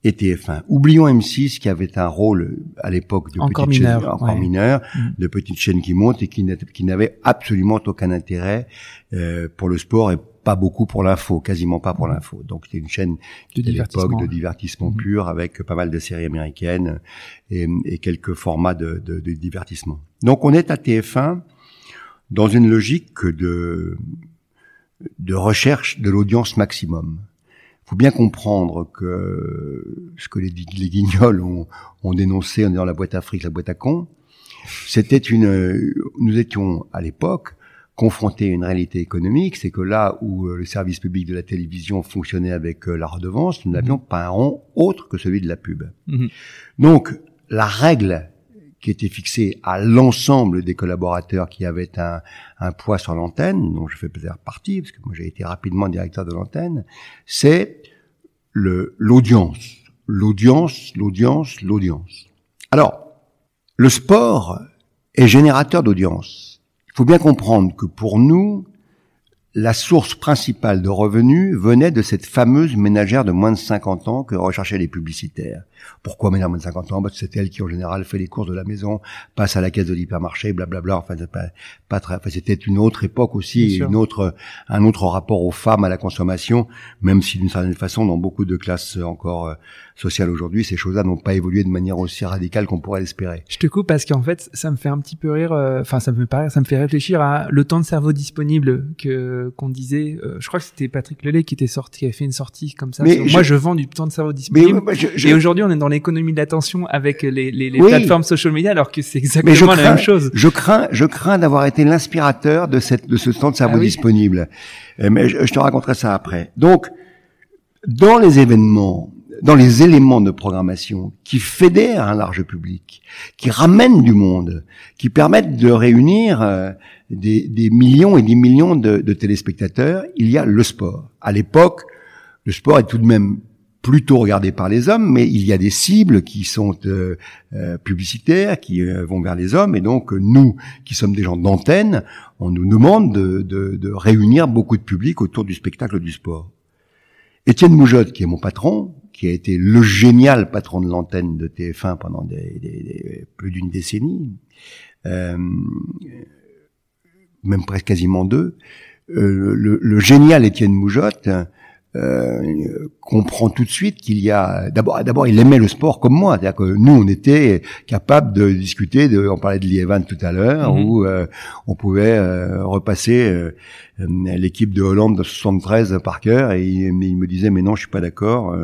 et TF1. Oublions M6 qui avait un rôle à l'époque de encore petite mineur, chaîne, encore mineur, mm. de petite chaîne qui monte et qui n'avait absolument aucun intérêt euh, pour le sport et pas beaucoup pour l'info, quasiment pas pour mm. l'info. Donc c'était une chaîne de l'époque de divertissement mm. pur avec pas mal de séries américaines et, et quelques formats de, de, de divertissement. Donc on est à TF1 dans une logique de, de recherche de l'audience maximum. Il faut bien comprendre que ce que les, les guignols ont, ont dénoncé en disant la boîte à fric, la boîte à con, c'était une, nous étions à l'époque confrontés à une réalité économique, c'est que là où le service public de la télévision fonctionnait avec euh, la redevance, nous n'avions pas un rond autre que celui de la pub. Mhm. Donc, la règle qui était fixé à l'ensemble des collaborateurs qui avaient un, un poids sur l'antenne, dont je fais peut-être partie, parce que moi j'ai été rapidement directeur de l'antenne, c'est l'audience, l'audience, l'audience, l'audience. Alors, le sport est générateur d'audience. Il faut bien comprendre que pour nous, la source principale de revenus venait de cette fameuse ménagère de moins de 50 ans que recherchaient les publicitaires. Pourquoi de moins de 50 ans? Bah, C'est elle qui, en général, fait les courses de la maison, passe à la caisse de l'hypermarché, blablabla. Enfin, pas, pas très, enfin, c'était une autre époque aussi, une autre, un autre rapport aux femmes, à la consommation, même si d'une certaine façon, dans beaucoup de classes encore euh, sociales aujourd'hui, ces choses-là n'ont pas évolué de manière aussi radicale qu'on pourrait l'espérer. Je te coupe parce qu'en fait, ça me fait un petit peu rire, euh, enfin, ça me fait ça me fait réfléchir à le temps de cerveau disponible que qu'on disait. Euh, je crois que c'était Patrick Lelay qui était sorti, qui avait fait une sortie comme ça. Mais Moi, je vends du temps de cerveau disponible. Et aujourd'hui, on est dans l'économie de l'attention avec les, les, les plateformes social media, alors que c'est exactement la même chose. Je crains, je crains d'avoir été l'inspirateur de cette de ce temps de cerveau ah disponible. Euh, mais je, je te raconterai ça après. Donc, dans les événements dans les éléments de programmation qui fédèrent un large public, qui ramènent du monde, qui permettent de réunir euh, des, des, millions et des millions de, de, téléspectateurs, il y a le sport. À l'époque, le sport est tout de même plutôt regardé par les hommes, mais il y a des cibles qui sont euh, euh, publicitaires, qui vont vers les hommes, et donc nous, qui sommes des gens d'antenne, on nous demande de, de, de réunir beaucoup de public autour du spectacle du sport. Étienne Moujotte, qui est mon patron, qui a été le génial patron de l'antenne de TF1 pendant des, plus d'une décennie, euh, même presque quasiment deux, euh, le, génial Étienne Moujotte euh, comprend tout de suite qu'il y a d'abord d'abord il aimait le sport comme moi. C'est-à-dire que nous on était capable de discuter de on parlait de Lievan tout à l'heure mhm. où euh, on pouvait euh, repasser euh, l'équipe de Hollande de 73 par cœur. Et il, me disait mais non je suis pas d'accord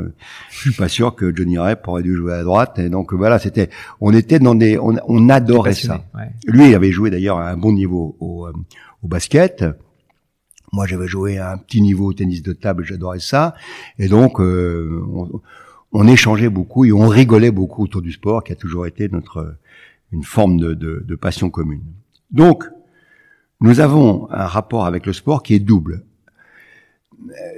je suis pas sûr que Johnny Rep aurait dû jouer à droite. Et donc voilà c'était on était dans des on, on adorait ça. lui il avait joué d'ailleurs à un bon niveau au, au basket moi, j'avais joué à un petit niveau au tennis de table, j'adorais ça. Et donc, euh, on, échangeait beaucoup et on rigolait beaucoup autour du sport, qui a toujours été notre une forme de, de passion commune. Donc, nous avons un rapport avec le sport qui est double.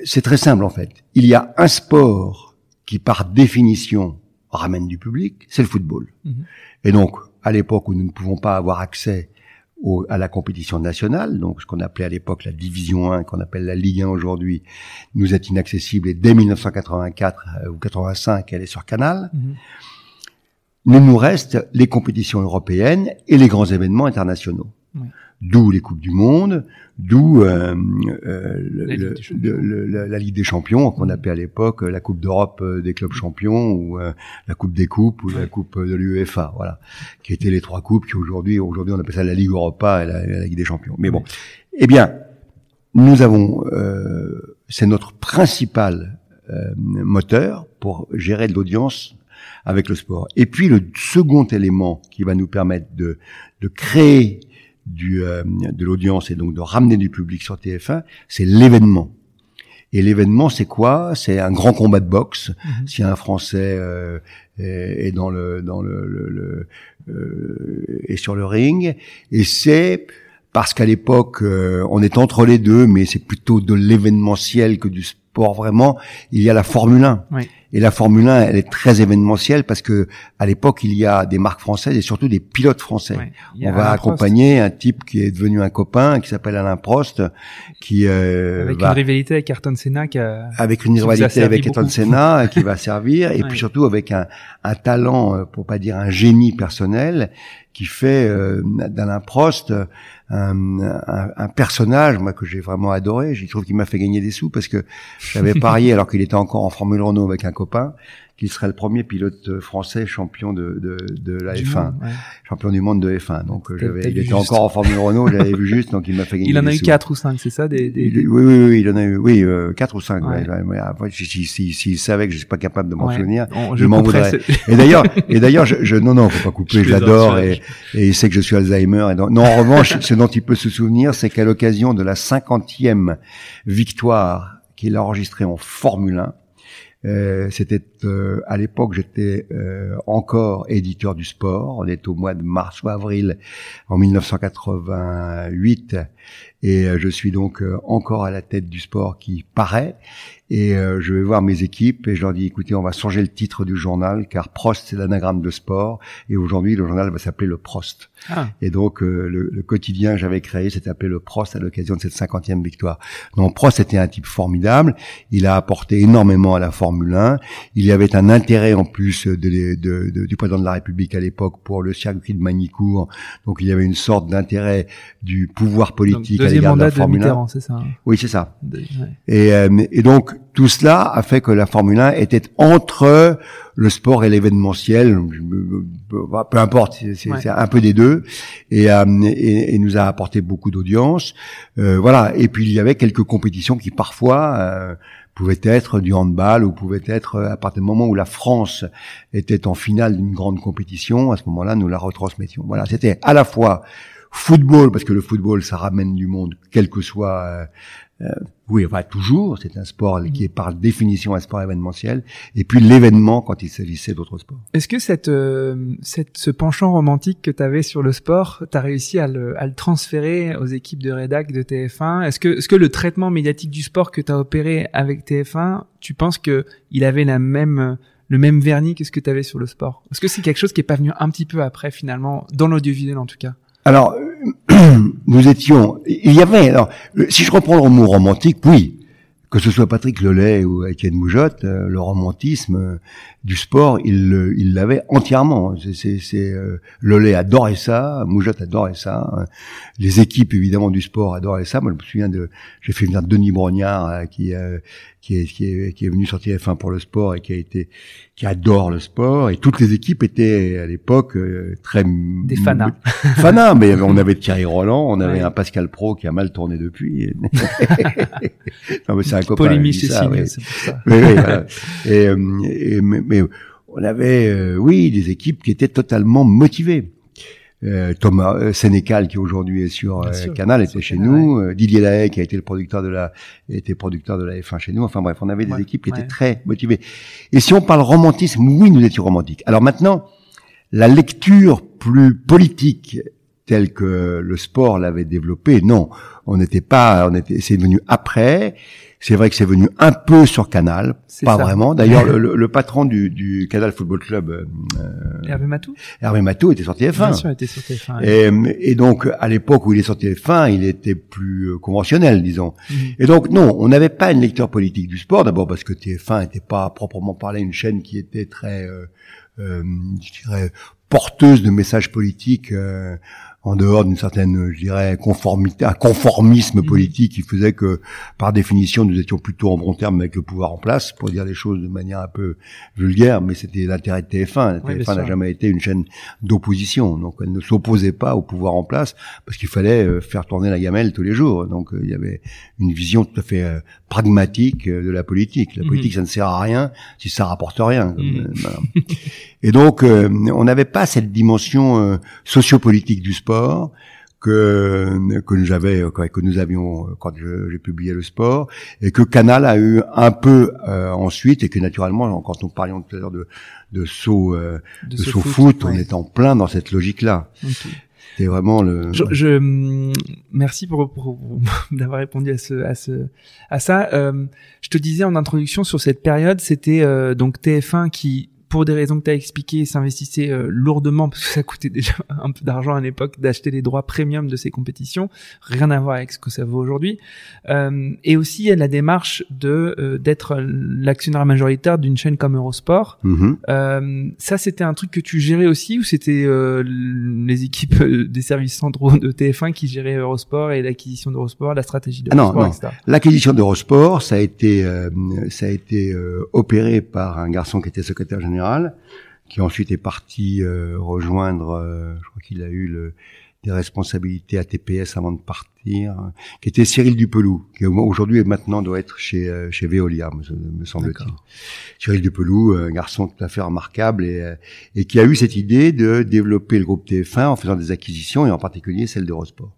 C'est très simple en fait. Il y a un sport qui, par définition, ramène du public, c'est le football. Mhm. Et donc, à l'époque où nous ne pouvons pas avoir accès à la compétition nationale, donc ce qu'on appelait à l'époque la Division 1, qu'on appelle la Ligue 1 aujourd'hui, nous est inaccessible et dès 1984 euh, ou 85, elle est sur Canal. Mm Il nous reste les compétitions européennes et les grands événements internationaux d'où les coupes du monde, d'où euh, euh, la, Ligue des Champions qu'on appelait à l'époque euh, la Coupe d'Europe des clubs champions ou la Coupe des coupes ou la Coupe de l'UEFA, voilà, qui étaient les trois coupes qui aujourd'hui, aujourd'hui on appelle ça la Ligue Europa et la, Ligue des Champions. Mais bon, eh bien, nous avons, c'est notre principal moteur pour gérer de l'audience avec le sport. Et puis le second élément qui va nous permettre de, de créer du, euh, de l'audience et donc de ramener du public sur TF1, c'est l'événement. Et l'événement, c'est quoi? C'est un grand combat de boxe. Mhm. Si un Français euh, est, dans le dans le, le, euh, est sur le ring, et c'est parce qu'à l'époque, on est entre les deux, mais c'est plutôt de l'événementiel que du sport vraiment. Il y a la Formule 1. Oui. Et la Formule 1, elle est très événementielle parce que à l'époque, il y a des marques françaises et surtout des pilotes français. On va accompagner un type qui est devenu un copain, qui s'appelle Alain Prost, qui euh, avec une rivalité avec Ayrton Senna, qui a, avec une rivalité avec Ayrton Senna, qui va servir, et puis surtout avec un, un talent, euh, pour pas dire un génie personnel, qui fait euh, d'Alain Prost un, un, un, personnage moi que j'ai vraiment adoré. Je trouve qu'il m'a fait gagner des sous parce que j'avais parié alors qu'il était encore en Formule Renault avec un copain qu'il serait le premier pilote français champion de, de, de la F1, champion du monde de F1. Donc j'avais, il était encore en Formule Renault, j'avais vu juste, donc il m'a fait gagner. Il en a eu quatre ou cinq, c'est ça des, des, Oui, oui, oui, il en a eu, oui, euh, quatre ou cinq. Ouais. Ouais, s'il si, si, savait que je suis pas capable de m'en souvenir, je m'en voudrais. Et d'ailleurs, et d'ailleurs, je, je, non, non, faut pas couper, je, l'adore et, et il sait que je suis Alzheimer. Et non, en revanche, ce dont il peut se souvenir, c'est qu'à l'occasion de la cinquantième victoire qu'il a enregistrée en Formule 1, euh, c'était euh, à l'époque j'étais euh, encore éditeur du sport. On est au mois de mars ou avril en 1988 et je suis donc encore à la tête du sport qui paraît. Et euh, je vais voir mes équipes et je leur dis écoutez on va changer le titre du journal car Prost c'est l'anagramme de sport. Et aujourd'hui le journal va s'appeler le Prost. Ah. et donc euh, le, le, quotidien que j'avais créé s'est appelé le Prost à l'occasion de cette cinquantième victoire. Donc Prost était un type formidable. Il a apporté énormément à la Formule 1 il y avait un intérêt en plus de, de, de, du président de la République à l'époque pour le circuit de Manicourt donc il y avait une sorte d'intérêt du pouvoir politique à l'égard de la Formule 1 c'est ça hein. oui c'est ça et, euh, et donc tout cela a fait que la Formule 1 était entre le sport et l'événementiel, peu importe, c'est un peu des deux, et, euh, et, nous a apporté beaucoup d'audience. Euh, voilà. Et puis il y avait quelques compétitions qui parfois euh, pouvaient être du handball ou pouvaient être à partir du moment où la France était en finale d'une grande compétition, à ce moment-là, nous la retransmettions. Voilà, c'était à la fois football parce que le football ça ramène du monde quel que soit euh, oui, enfin toujours, c'est un sport qui est par définition un sport événementiel, et puis l'événement quand il s'agissait d'autres sports. Est-ce que cette, euh, cette, ce penchant romantique que tu avais sur le sport, tu as réussi à le, à le, transférer aux équipes de rédac de TF1 Est-ce que, est-ce que le traitement médiatique du sport que tu as opéré avec TF1, tu penses que il avait la même le même vernis que ce que tu avais sur le sport? Est-ce que c'est quelque chose qui est pas venu un petit peu après finalement, dans l'audiovisuel en tout cas? Alors, nous étions, il y avait, alors, si je reprends le mot romantique, oui, que ce soit Patrick Lelay ou Étienne Moujotte, euh, le romantisme euh, du sport, il l'avait entièrement. C'est euh, Lelay adorait ça, Moujotte adorait ça, les équipes évidemment du sport adoraient ça. Moi je me souviens de j'ai fait venir Denis Brognard qui qui est, qui est qui est venu sur TF1 pour le sport et qui a été qui adore le sport et toutes les équipes étaient à l'époque très des fanas. fanas mais on avait Thierry Roland, on avait un Pascal Pro qui a mal tourné depuis. non mais c'est un copain. ça, c'est pour ça. oui, et, euh, et, mais, on avait, euh, oui, des équipes qui étaient totalement motivées. Euh, Thomas euh, Sénécal qui aujourd'hui est sur Canal était chez nous, Didier Lahaye qui a été le producteur de la était producteur de la F1 chez nous. Enfin bref, on avait des équipes qui étaient très motivées. Et si on parle romantisme, oui, nous étions romantiques. Alors maintenant, la lecture plus politique telle que le sport l'avait développé, non, on n'était pas, on était, c'est venu après. C'est vrai que c'est venu un peu sur Canal, pas vraiment. D'ailleurs, le, le, patron du, du, Canal Football Club, euh, Hervé Matou, Hervé Matou était sur TF1. Bien sûr, était sur TF1. Et, et, donc, à l'époque où il est sur TF1, il était plus euh, conventionnel, disons. Mhm. Et donc, non, on n'avait pas une lecture politique du sport. D'abord parce que TF1 n'était pas proprement parlé une chaîne qui était très, euh, euh je dirais, porteuse de messages politiques. Euh, en dehors d'une certaine, je dirais, conformité, un conformisme mmh. politique qui faisait que, par définition, nous étions plutôt en bon terme avec le pouvoir en place, pour dire les choses de manière un peu vulgaire, mais c'était l'intérêt de TF1. TF1 n'a jamais été une chaîne d'opposition, donc elle ne s'opposait pas au pouvoir en place, parce qu'il fallait euh, faire tourner la gamelle tous les jours. Donc euh, il y avait une vision tout à fait euh, pragmatique de la politique. La mmh. politique, ça ne sert à rien si ça rapporte rien. Mmh. Et donc, on n'avait pas cette dimension sociopolitique du sport que que j'avais que nous avions quand j'ai publié le sport et que Canal a eu un peu euh, ensuite et que naturellement quand nous parlions tout à l'heure de de saut euh, de, saut foot, on est en plein dans cette logique là c'est vraiment le je, je merci pour, pour, d'avoir répondu à ce à ce à ça. Euh, je te disais en introduction sur cette période c'était euh, donc TF1 qui pour des raisons que tu as expliquées, s'investissait euh, lourdement parce que ça coûtait déjà un peu d'argent à l'époque d'acheter les droits premium de ces compétitions, rien à voir avec ce que ça vaut aujourd'hui. Euh, et aussi, il y a la démarche de euh, d'être l'actionnaire majoritaire d'une chaîne comme Eurosport. Euh, ça, c'était un truc que tu gérais aussi ou c'était les équipes des services centraux de TF1 qui géraient Eurosport et l'acquisition d'Eurosport, la stratégie de ah non, non. L'acquisition d'Eurosport, ça a été ça a été opéré par un garçon qui était secrétaire général qui ensuite est parti euh, rejoindre, euh, je crois qu'il a eu le, des responsabilités à TPS avant de partir, qui était Cyril Dupelou, qui aujourd'hui et maintenant doit être chez euh, chez Veolia, me, semble-t-il. Cyril Dupelou, un garçon tout à fait remarquable et, et qui a eu cette idée de développer le groupe TF1 en faisant des acquisitions et en particulier celle d'Eurosport.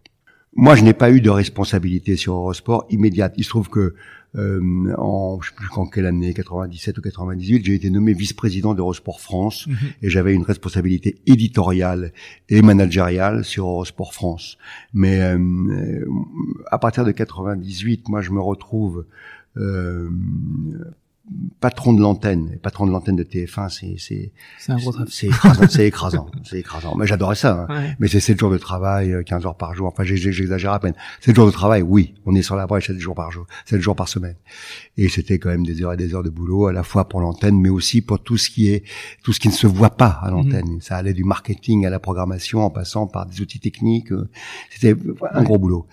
Moi, je n'ai pas eu de responsabilité sur Eurosport immédiate. Il se trouve que euh, en je sais plus en quelle année, 97 ou 98, j'ai été nommé vice-président d'Eurosport France mhm. et j'avais une responsabilité éditoriale et managériale sur Eurosport France. Mais euh, à partir de 98, moi je me retrouve euh, patron de l'antenne, patron de l'antenne de TF1, c'est c'est c'est écrasant, c'est écrasant, c'est écrasant. Mais j'adorais ça. Hein. Mais c'est 7 jours de travail, 15 euh, heures par jour. Enfin, j'exagère à peine. 7 jours de travail, oui, on est sur la brèche 7 jours par jour, 7 jours par semaine. Et c'était quand même des heures et des heures de boulot, à la fois pour l'antenne, mais aussi pour tout ce qui est tout ce qui ne se voit pas à l'antenne. Mhm. Ça allait du marketing à la programmation, en passant par des outils techniques. Euh, c'était un gros boulot.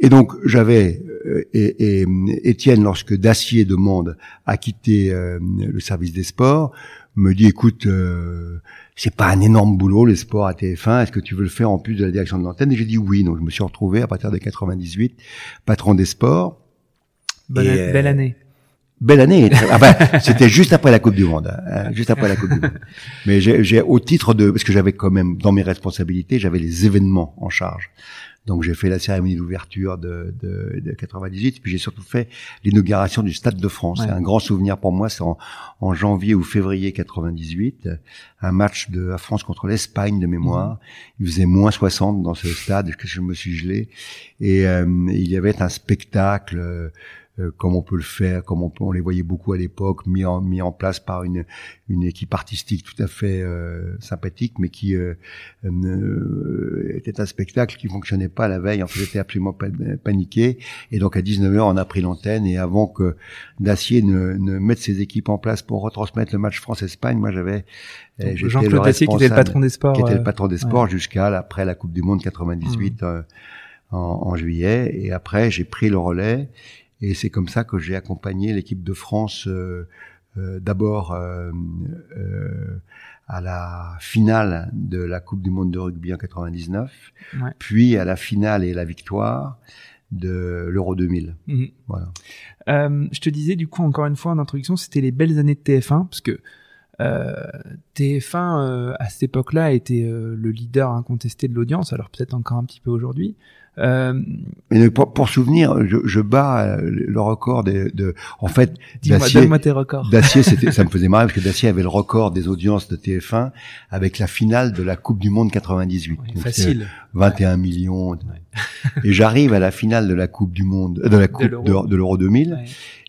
Et donc j'avais euh, et, et, Étienne, lorsque Dacier demande à quitter euh, le service des sports, me dit écoute, euh, c'est pas un énorme boulot les sports à TF1. Est-ce que tu veux le faire en plus de la direction de l'antenne? Et j'ai dit oui. Donc je me suis retrouvé à partir de 98 patron des sports. Belle, belle année. Belle année. Ah ben, c'était juste après la Coupe du Monde, hein, juste après la Coupe du Monde. Mais j'ai au titre de parce que j'avais quand même dans mes responsabilités, j'avais les événements en charge. Donc j'ai fait la cérémonie d'ouverture de, de, de, 98, puis j'ai surtout fait l'inauguration du Stade de France. C'est un grand souvenir pour moi, c'est en, en, janvier ou février 98, un match de la France contre l'Espagne de mémoire. Mhm. Il faisait moins 60 dans ce stade, que je me suis gelé, et euh, il y avait un spectacle euh, comme on peut le faire, comme on, peut, on les voyait beaucoup à l'époque, mis en, mis en place par une, une équipe artistique tout à fait euh, sympathique, mais qui euh, était un spectacle qui fonctionnait pas la veille. En fait, j'étais absolument paniqué. Et donc à 19h, on a pris l'antenne. Et avant que Dacier ne, ne mette ses équipes en place pour retransmettre le match France-Espagne, moi j'avais Jean-Claude Dacier qui était le patron des sports, qui était le patron des sports jusqu'à après la Coupe du Monde 98 mmh. en, en, juillet. Et après, j'ai pris le relais. Et c'est comme ça que j'ai accompagné l'équipe de France euh, euh, d'abord euh, à la finale de la Coupe du Monde de rugby en 99, puis à la finale et la victoire de l'Euro 2000. Mhm. Voilà. je te disais du coup encore une fois en introduction, c'était les belles années de TF1 parce que TF1 à cette époque-là était le leader incontesté de l'audience, alors peut-être encore un petit peu aujourd'hui. Euh, Mais pour, pour, souvenir, je, je bats euh, le record de, de en fait, donne-moi tes records. Dacier, ça me faisait marrer parce que Dacier avait le record des audiences de TF1 avec la finale de la Coupe du Monde 98. facile. 21 millions. Et j'arrive à la finale de la Coupe du Monde, de la Coupe de l'Euro 2000.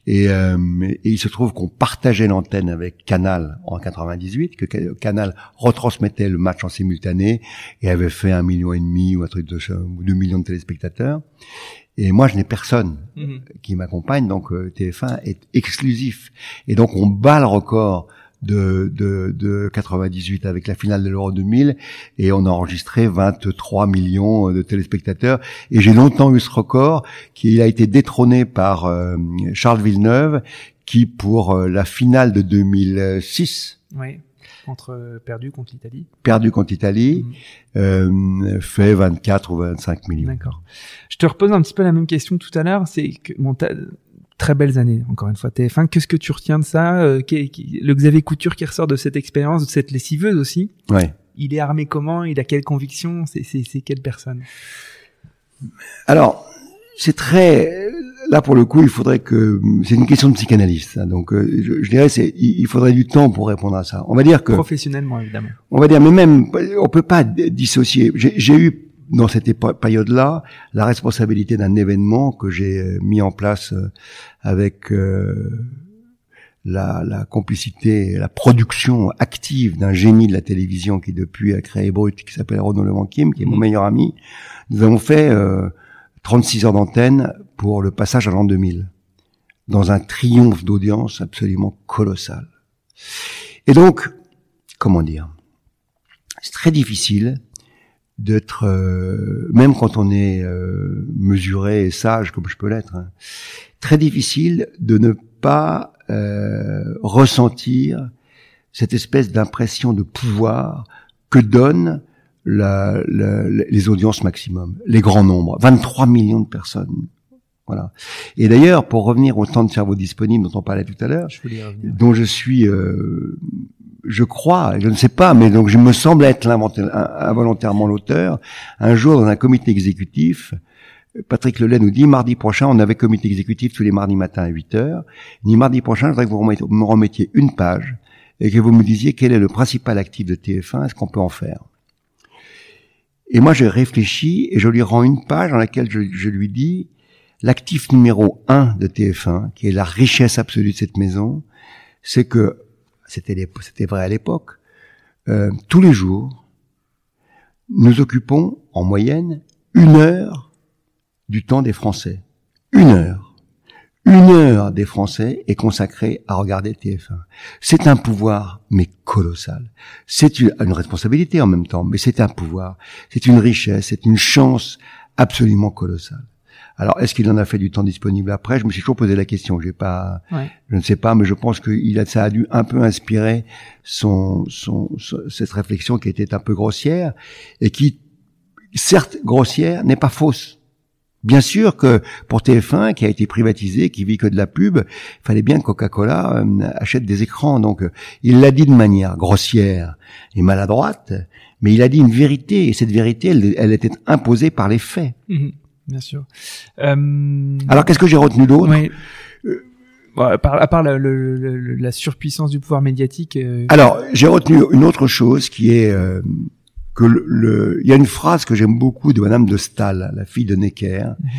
Et, euh, et, il se trouve qu'on partageait l'antenne avec Canal en 98, que Canal retransmettait le match en simultané et avait fait un million et demi ou un truc de ou deux millions de téléspectateurs. Et moi, je n'ai personne mhm. qui m'accompagne, donc euh, TF1 est exclusif. Et donc, on bat le record de, de, de 98 avec la finale de l'Euro 2000 et on a enregistré 23 millions de téléspectateurs et j'ai longtemps eu ce record qui a été détrôné par euh, Charles Villeneuve qui pour euh, la finale de 2006 oui. Contre, euh, perdu contre l'Italie. Perdu contre l'Italie, mmh. fait 24 ou 25 millions. D'accord. Je te repose un petit peu la même question tout à l'heure. C'est que bon, très belles années, encore une fois, TF1. Qu'est-ce que tu retiens de ça euh, Le Xavier Couture qui ressort de cette expérience, de cette lessiveuse aussi. Ouais. Il est armé comment Il a quelle conviction C'est quelle personne? Alors, c'est très... Là, pour le coup, il faudrait que... C'est une question de psychanalyste. Hein, donc, euh, je, dirais, c'est il faudrait du temps pour répondre à ça. On va dire que... Professionnellement, évidemment. On va dire, mais même, on peut pas dissocier. J'ai eu dans cette période-là, la responsabilité d'un événement que j'ai euh, mis en place avec euh, la, la, complicité, la production active d'un génie de la télévision qui depuis a créé Brut, qui s'appelle Renaud Levanquim, qui est mon mmh. meilleur ami. Nous avons fait 36 heures d'antenne pour le passage à l'an 2000, dans un triomphe d'audience absolument colossal. Et donc, comment dire, c'est très difficile d'être, euh, même quand on est euh, mesuré et sage comme je peux l'être, hein, très difficile de ne pas euh, ressentir cette espèce d'impression de pouvoir que donnent la, les audiences maximum, les grands nombres, 23 millions de personnes. Voilà. Et d'ailleurs, pour revenir au temps de cerveau disponible dont on parlait tout à l'heure, dont je suis euh, je crois, je ne sais pas, mais donc je me semble être involontairement l'auteur. Un jour, dans un comité exécutif, Patrick Lelay nous dit, mardi prochain, on avait comité exécutif tous les mardis matins à 8 heures. Dit, mardi prochain, je voudrais que vous me remettiez une page et que vous me disiez quel est le principal actif de TF1, est-ce qu'on peut en faire? Et moi, je réfléchis et je lui rends une page dans laquelle je, je lui dis, l'actif numéro un de TF1, qui est la richesse absolue de cette maison, c'est que c'était vrai à l'époque, euh, tous les jours, nous occupons en moyenne une heure du temps des Français. Une heure. Une heure des Français est consacrée à regarder TF1. C'est un pouvoir, mais colossal. C'est une, une responsabilité en même temps, mais c'est un pouvoir. C'est une richesse, c'est une chance absolument colossale. Alors, est-ce qu'il en a fait du temps disponible après? Je me suis toujours posé la question. J'ai pas, je ne sais pas, mais je pense que il a, ça a dû un peu inspirer son, son, cette réflexion qui était un peu grossière et qui, certes grossière, n'est pas fausse. Bien sûr que pour TF1, qui a été privatisé, qui vit que de la pub, il fallait bien que Coca-Cola euh, achète des écrans. Donc, euh, il l'a dit de manière grossière et maladroite, mais il a dit une vérité, et cette vérité, elle, était imposée par les faits. Mhm bien sûr. Euh... Alors qu'est-ce que j'ai retenu d'autre? Oui. Euh, à part, à part la, la, surpuissance du pouvoir médiatique. Euh... Alors j'ai retenu une autre chose qui est euh, que le, il y a une phrase que j'aime beaucoup de Madame de Stahl, la fille de Necker. Mhm.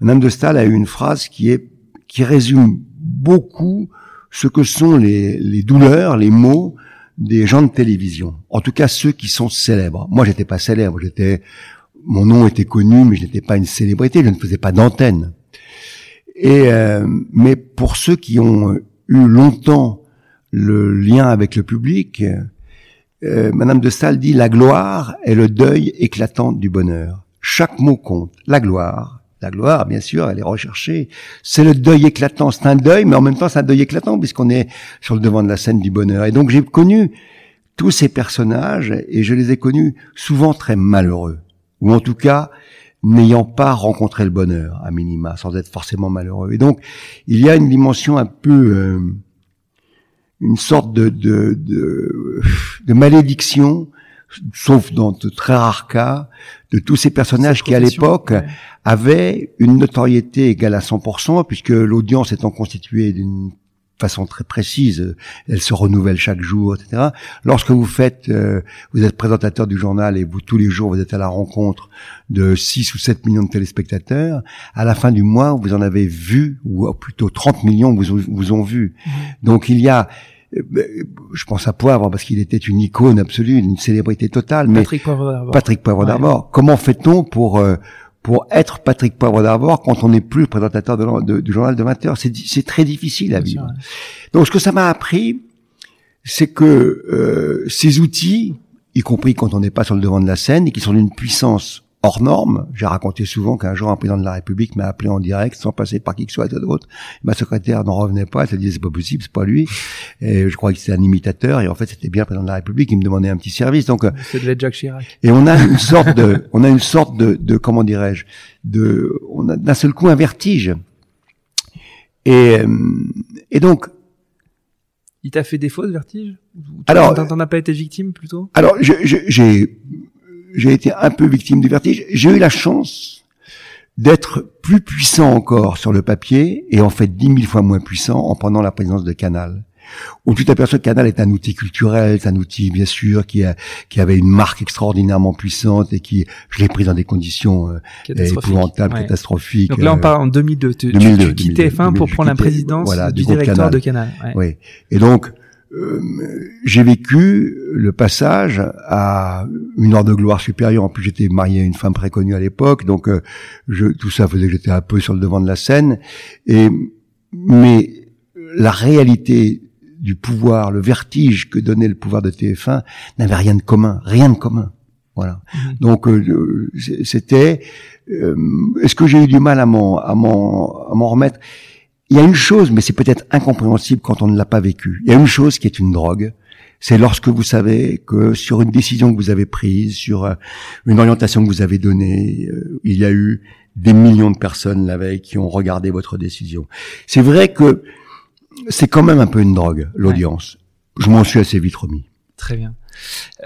Madame de Stahl a eu une phrase qui est qui résume beaucoup ce que sont les, les douleurs, les maux des gens de télévision. En tout cas, ceux qui sont célèbres. Moi, j'étais pas célèbre. J'étais, mon nom était connu, mais je n'étais pas une célébrité. Je ne faisais pas d'antenne. Et euh, mais pour ceux qui ont eu longtemps le lien avec le public, euh, Madame de Staël dit la gloire est le deuil éclatant du bonheur. Chaque mot compte. La gloire, la gloire, bien sûr, elle est recherchée. C'est le deuil éclatant. C'est un deuil, mais en même temps, c'est un deuil éclatant puisqu'on est sur le devant de la scène du bonheur. Et donc, j'ai connu tous ces personnages et je les ai connus souvent très malheureux, ou en tout cas n'ayant pas rencontré le bonheur, à minima, sans être forcément malheureux. Et donc, il y a une dimension un peu, euh, une sorte de, de, de, de malédiction sauf dans de très rares cas, de tous ces personnages qui, à l'époque, avaient une notoriété égale à 100%, puisque l'audience étant constituée d'une façon très précise, elle se renouvelle chaque jour, etc. Lorsque vous faites, euh, vous êtes présentateur du journal et vous tous les jours vous êtes à la rencontre de 6 ou 7 millions de téléspectateurs, à la fin du mois vous en avez vu, ou plutôt 30 millions vous vous ont vu. Mmh. Donc il y a je pense à Poivre parce qu'il était une icône absolue, une célébrité totale. Mais Patrick Poivre d'Arvor. Patrick Poivre d'Arvor. Comment fait-on pour euh, pour être Patrick Poivre d'Arvor quand on n'est plus présentateur de, du journal de 20 heures C'est très difficile à vivre. Donc ce que ça m'a appris, c'est que euh, ces outils, y compris quand on n'est pas sur le devant de la scène, et qui sont d'une puissance hors norme. J'ai raconté souvent qu'un jour un président de la République m'a appelé en direct sans passer par qui que ce soit d'autre. Ma secrétaire n'en revenait pas, elle se disait c'est pas possible, c'est pas lui. Et je crois que c'était un imitateur et en fait c'était bien le président de la République, il me demandait un petit service. Donc euh, c'est Jacques Chirac. Et on a une sorte de, on a une sorte de, de comment dirais-je, de, on a d'un seul coup un vertige. Et euh, et donc il t'a fait défaut de vertige? Alors, t'en as pas été victime plutôt? Alors, j'ai j'ai été un peu victime du vertige. J'ai eu la chance d'être plus puissant encore sur le papier et en fait dix mille fois moins puissant en prenant la présidence de Canal. Où tu t'aperçois que Canal est un outil culturel, c'est un outil bien sûr qui, a, qui avait une marque extraordinairement puissante et qui, je l'ai pris dans des conditions euh, épouvantables, catastrophiques. Donc là on euh, parle en 2002, tu, 2002, tu, quittes TF1 pour prendre la présidence du, directeur de Canal. Oui. Et donc euh, j'ai vécu le passage à une heure de gloire supérieure. En plus, j'étais marié à une femme très connue à l'époque, donc euh, je, tout ça faisait que j'étais un peu sur le devant de la scène. Et mais la réalité du pouvoir, le vertige que donnait le pouvoir de TF1 n'avait rien de commun, rien de commun. Voilà. Mmh. Donc euh, c'était. Est-ce que j'ai eu du mal à m'en à m'en remettre? Il y a une chose, mais c'est peut-être incompréhensible quand on ne l'a pas vécu. Il y a une chose qui est une drogue. C'est lorsque vous savez que sur une décision que vous avez prise, sur euh, une orientation que vous avez donnée, euh, il y a eu des millions de personnes la veille qui ont regardé votre décision. C'est vrai que c'est quand même un peu une drogue, l'audience. Je m'en suis assez vite remis. Très bien.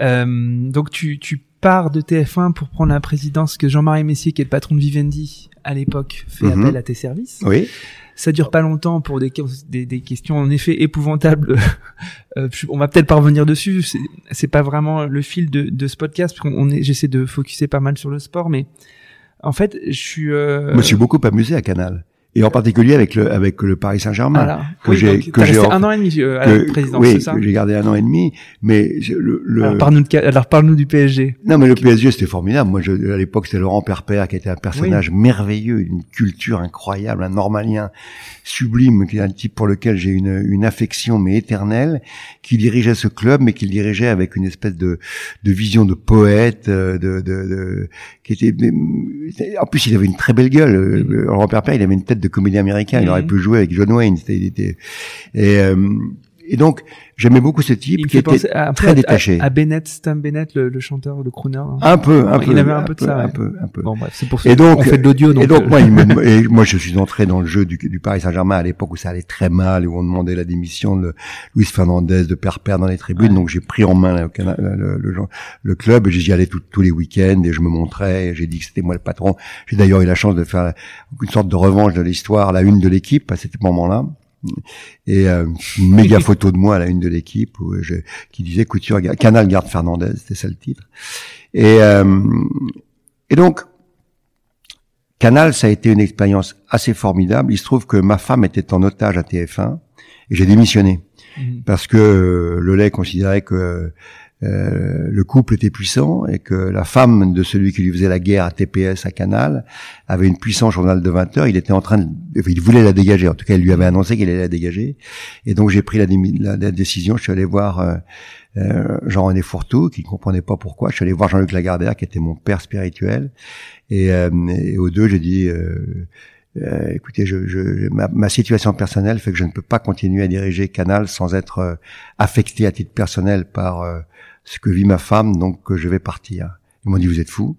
Euh, donc tu, tu pars de TF1 pour prendre la présidence que Jean-Marie Messier, qui est le patron de Vivendi à l'époque, fait mhm. appel à tes services. Oui. Ça dure pas longtemps pour des, des, des questions en effet épouvantables. Euh, on va peut-être pas revenir dessus. C'est pas vraiment le fil de, de ce podcast. On est, j'essaie de focuser pas mal sur le sport, mais en fait, je suis. Euh... Je me suis beaucoup amusé à Canal et en particulier avec le avec le Paris Saint-Germain que j'ai que j'ai un an et demi euh, à la présidence, oui, ça j'ai gardé un an et demi, mais le, le... alors parle-nous alors parle-nous du PSG. Non mais le PSG c'était formidable. Moi je, à l'époque c'était Laurent Perpère qui était un personnage merveilleux, une culture incroyable, un normalien sublime, qui est un type pour lequel j'ai une une affection mais éternelle, qui dirigeait ce club mais qui le dirigeait avec une espèce de de vision de poète, euh, de de, de qui était en plus il avait une très belle gueule. Euh, Laurent Perpère il avait une tête de comédie américain. Il aurait mhm. pu jouer avec John Wayne. il était, et, euh, et donc, J'aimais beaucoup ce type qui était très détaché. À, Bennett, Stan Bennett, le, le chanteur, le crooner. Hein. Un peu, un peu. Il avait un, peu de ça. Un peu, un peu. Bon, bref, c'est pour ça. Et donc, on fait de l'audio. Et donc, moi, il me, et moi, je suis entré dans le jeu du, du Paris Saint-Germain à l'époque où ça allait très mal, où on demandait la démission de Luis Fernandez de père dans les tribunes. Donc, j'ai pris en main le, le, le, le club. J'y allais tous les week-ends et je me montrais. J'ai dit que c'était moi le patron. J'ai d'ailleurs eu la chance de faire une sorte de revanche de l'histoire, la une de l'équipe à ce moment-là et euh, une méga photo de moi à la une de l'équipe où je, qui disait couture Canal garde Fernandez c'était ça le titre et euh, et donc Canal, ça a été une expérience assez formidable. Il se trouve que ma femme était en otage à TF1 et j'ai démissionné Mhm. parce que euh, le lait considérait que euh, le couple était puissant et que la femme de celui qui lui faisait la guerre à TPS à Canal avait une puissance journal de 20 heures. Il était en train de, il voulait la dégager. En tout cas, il lui avait annoncé qu'il allait la dégager. Et donc j'ai pris la, décision. Je suis allé voir euh, euh, Jean-René Fourteau, qui ne comprenait pas pourquoi. Je suis allé voir Jean-Luc Lagardère, qui était mon père spirituel. Et, euh, et aux deux, j'ai dit. Euh, écoutez, je, je, ma, situation personnelle fait que je ne peux pas continuer à diriger Canal sans être affecté à titre personnel par euh, ce que vit ma femme, donc je vais partir. Ils m'ont dit vous êtes fou,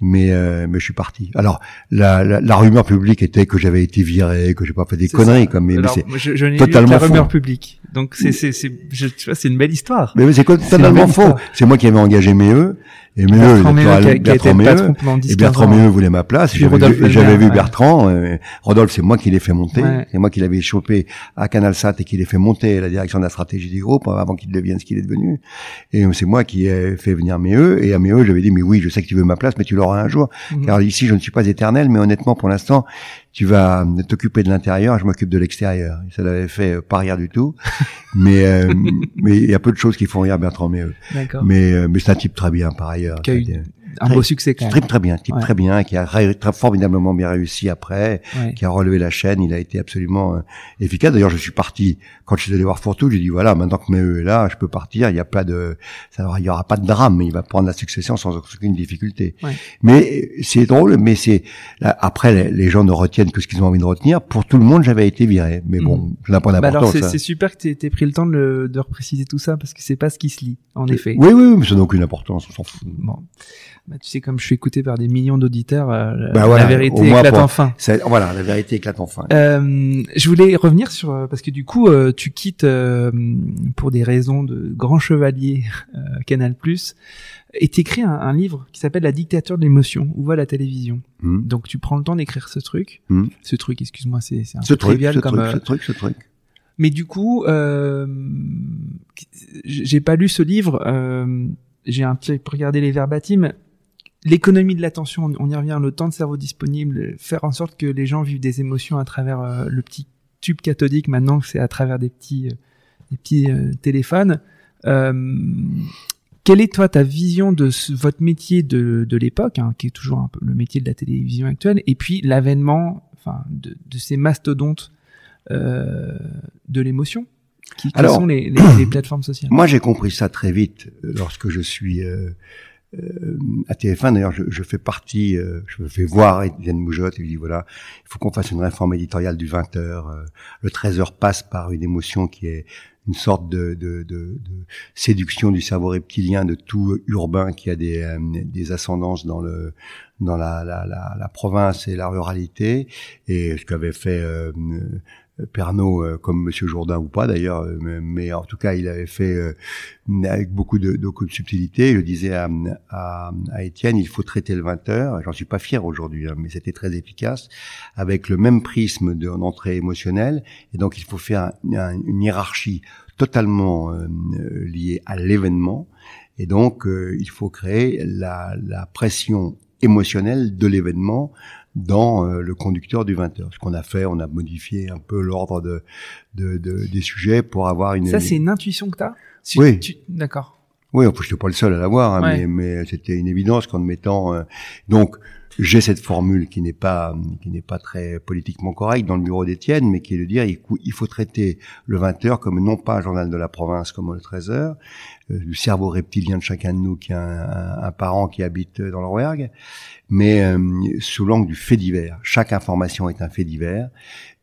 mais euh, mais je suis parti. Alors la, la, la rumeur publique était que j'avais été viré, que j'ai pas fait des conneries, ça. comme mais, mais Alors, je, je totalement la faux. rumeur publique. Donc c'est c'est c'est je- tu vois c'est une belle histoire. mais c'est totalement faux. C'est moi qui avais engagé Méheux et Méheux, Bertrand 10 Et Bertrand Méheux voulait ma place. J'avais vu, j'avais Lemaire, vu ouais. Bertrand. euh, Rodolphe, c'est moi qui l'ai fait monter. Ouais. C'est moi qui l'avais chopé à CanalSat et qui l'ai fait monter à la direction de la stratégie du groupe avant qu'il devienne ce qu'il est devenu. Et c'est moi qui ai fait venir Méheux. Et à Méheux, j'avais dit, mais oui, je sais que tu veux ma place, mais tu l'auras un jour. Mhm. Car ici, je ne suis pas éternel, mais honnêtement, pour l'instant, tu vas t'occuper de l'intérieur, je m'occupe de l'extérieur. Ça l'avait fait euh, pas rire du tout. mais euh, mais il y a peu de choses qui font rire Bertrand Méheux. Mais, euh, mais c'est un type très bien par ailleurs. Qui a eu Un beau succès quand Très même. très bien, type Ouais. très bien, qui a très formidablement bien réussi après, Ouais. qui a relevé la chaîne. Il a été absolument euh, efficace. D'ailleurs, je suis parti quand je suis allé voir Fourtou. J'ai dit voilà, maintenant que Méheux est là, je peux partir. Il n'y a pas de, ça, il y aura pas de drame. Il va prendre la succession sans aucune difficulté. Ouais. Mais euh, c'est drôle, mais c'est après les, gens ne retiennent que ce qu'ils ont envie de retenir. Pour tout le monde, j'avais été viré. Mais bon, Mhm. ça n'a pas Bah alors d'importance. c'est ça. c'est super que tu aies pris le temps de, le- de repréciser tout ça parce que c'est pas ce qui se lit en effet. Oui, oui, oui, mais ça n'a aucune importance. On s'en fout. Bon. Bah, tu sais comme je suis écouté par des millions d'auditeurs, euh, la- Bah voilà, la vérité éclate enfin. Voilà, la vérité éclate enfin. Euh, je voulais revenir sur euh, parce que du coup euh, tu quittes pour des raisons de grand chevalier Canal+ et t'écris un, un livre qui s'appelle La dictature de l'émotion où va la télévision. Hmm. Donc tu prends le temps d'écrire ce truc, Hmm. ce truc, excuse-moi, c'est un Ce peu truc, trivial ce comme. truc, ce truc, ce truc. Mais du coup, euh, j'ai pas lu ce livre. euh, j'ai un petit regardé les verbatims. L'économie de l'attention, on y revient, le temps de cerveau disponible, faire en sorte que les gens vivent des émotions à travers euh, le petit tube cathodique. Maintenant, c'est à travers des petits, euh, des petits euh, téléphones. Euh, quelle est toi ta vision de ce- votre métier de, de l'époque, hein, qui est toujours un peu le métier de la télévision actuelle, et puis l'avènement, enfin, de, de ces mastodontes euh, de l'émotion, qui, qui Alors- sont les, les, les plateformes sociales? Moi, j'ai compris ça très vite lorsque je suis euh, euh, à TF1. D'ailleurs, je, je fais partie, euh, je me fais voir Étienne Moujotte et lui dis voilà, il faut qu'on fasse une réforme éditoriale du 20 heures. euh, le 13 heures passe par une émotion qui est une sorte de, de, de, de séduction du cerveau reptilien de tout urbain qui a des, euh, des ascendances dans le dans la, la, la, province et la ruralité et ce qu'avait fait euh, euh, comme Monsieur Jourdain ou pas d'ailleurs euh, mais, en tout cas il avait fait euh, avec beaucoup de, de subtilité. Je disais à, à, à Étienne il faut traiter le 20 heures. J'en suis pas fier aujourd'hui hein, mais c'était très efficace avec le même prisme de- d'entrée émotionnelle. Et donc il faut faire un- un- une hiérarchie totalement euh, liée à l'événement. Et donc euh, il faut créer la, la pression émotionnelle de l'événement dans euh, le conducteur du 20 heures. Ce qu'on a fait, on a modifié un peu l'ordre de, de, de- des sujets pour avoir une. Ça, c'est une intuition que t'as? Si Oui. tu- D'accord. Oui, je suis pas le seul à l'avoir, hein, Ouais. mais, mais c'était une évidence qu'en mettant. euh, donc, j'ai cette formule qui n'est pas qui n'est pas très politiquement correcte dans le bureau d'Étienne, mais qui est de dire il faut, traiter le 20 heures comme non pas un journal de la province comme le 13 heures, euh, le cerveau reptilien de chacun de nous qui a un, parent qui habite dans le mais euh, sous l'angle du fait divers. Chaque information est un fait divers.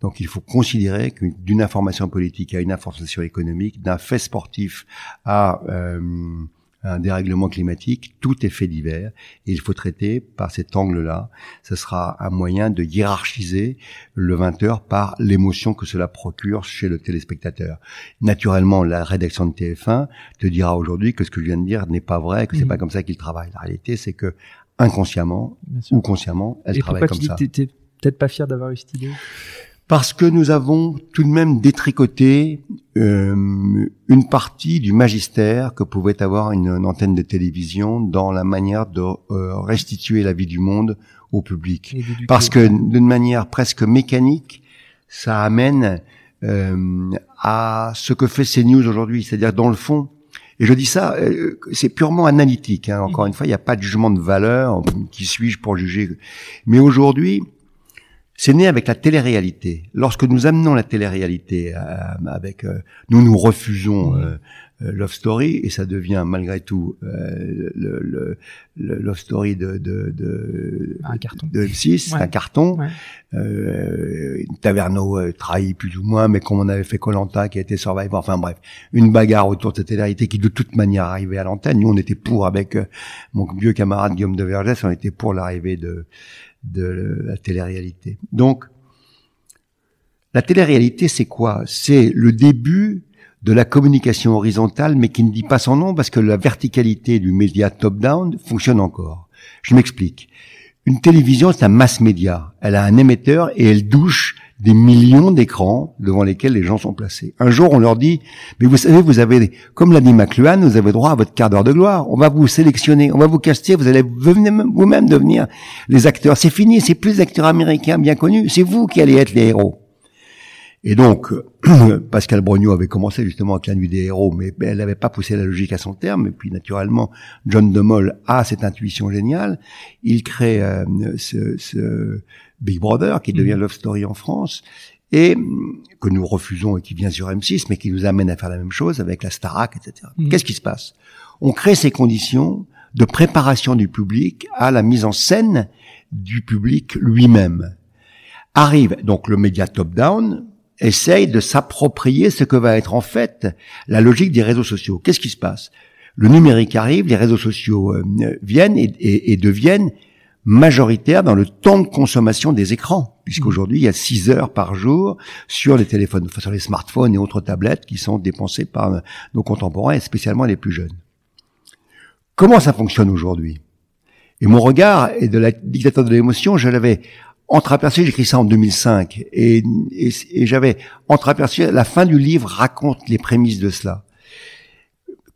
Donc il faut considérer que d'une information politique à une information économique, d'un fait sportif à euh, un dérèglement climatique, tout est fait divers et il faut traiter par cet angle-là. Ce sera un moyen de hiérarchiser le 20 heures par l'émotion que cela procure chez le téléspectateur. Naturellement, la rédaction de TF1 te dira aujourd'hui que ce que je viens de dire n'est pas vrai, que c'est Mhm. pas comme ça qu'il travaille. La réalité, c'est que inconsciemment ou consciemment, elle Et travaille comme ça. t'es peut-être pas fier d'avoir eu cette idée? Parce que nous avons tout de même détricoté euh, une partie du magistère que pouvait avoir une, une antenne de télévision dans la manière de euh, restituer la vie du monde au public. Parce que d'une manière presque mécanique, ça amène euh, à ce que fait CNews aujourd'hui. C'est-à-dire, dans le fond, et je dis ça, euh, c'est purement analytique. Hein. Encore mmh. une fois, il n'y a pas de jugement de valeur. Qui suis-je pour juger? Mais aujourd'hui, c'est né avec la télé-réalité. Lorsque nous amenons la télé-réalité euh, avec, euh, nous nous refusons mmh. Love Story et ça devient malgré tout le, le, le, Love Story de de de, un carton. de 6 un carton. Euh, Taverneau euh, trahi plus ou moins, mais comme on avait fait Colanta qui a été Survivor, enfin bref, une bagarre autour de cette télé qui de toute manière arrivait à l'antenne. Nous, on était pour avec euh, mon vieux camarade Guillaume de Vergès, on était pour l'arrivée de de la télé-réalité. Donc, la télé-réalité, c'est quoi? C'est le début de la communication horizontale, mais qui ne dit pas son nom parce que la verticalité du média top-down fonctionne encore. Je m'explique. Une télévision, c'est un mass média. Elle a un émetteur et elle douche des millions d'écrans devant lesquels les gens sont placés. Un jour, on leur dit, mais vous savez, vous avez, comme l'a dit McLuhan, vous avez droit à votre quart d'heure de gloire. On va vous sélectionner, on va vous caster, vous allez vous-même devenir les acteurs. C'est fini, c'est plus des acteurs américains bien connus. C'est vous qui allez être les héros. Et donc, Pascal Brognaud avait commencé justement avec la nuit des héros, mais elle n'avait pas poussé la logique à son terme. Et puis, naturellement, John DeMol a cette intuition géniale. Il crée euh, ce, ce, Big Brother qui devient mm. Love Story en France et que nous refusons et qui vient sur M6, mais qui nous amène à faire la même chose avec la Starac, etc. Mm. Qu'est-ce qui se passe? On crée ces conditions de préparation du public à la mise en scène du public lui-même. Arrive donc le média top-down, essaye de s'approprier ce que va être en fait la logique des réseaux sociaux. Qu'est-ce qui se passe? Le numérique arrive, les réseaux sociaux euh, viennent et, deviennent majoritaires dans le temps de consommation des écrans, puisqu'aujourd'hui il y a 6 heures par jour sur les téléphones, sur les smartphones et autres tablettes qui sont dépensées par nos contemporains et spécialement les plus jeunes. Comment ça fonctionne aujourd'hui? Et mon regard est de la dictateur de l'émotion, je l'avais entreaperçu, j'écris ça en 2005, et, et, j'avais entreaperçu, la fin du livre raconte les prémices de cela.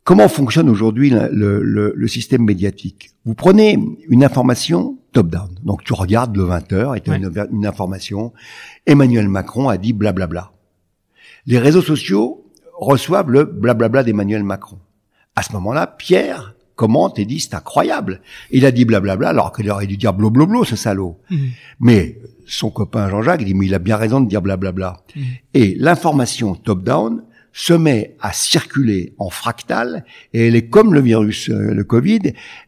Comment fonctionne aujourd'hui le, le, le, système médiatique? Vous prenez une information top-down, donc tu regardes le 20h et tu as une, une, information, Emmanuel Macron a dit blablabla. Les réseaux sociaux reçoivent le blablabla d'Emmanuel Macron. À ce moment-là, Pierre commente et dit c'est incroyable. Il a dit blablabla alors qu'il aurait dû dire blobloblo ce salaud. Mmh. Mais son copain Jean-Jacques dit mais il a bien raison de dire blablabla. Mmh. Et l'information top-down se met à circuler en fractal et elle est comme le virus, euh, le Covid,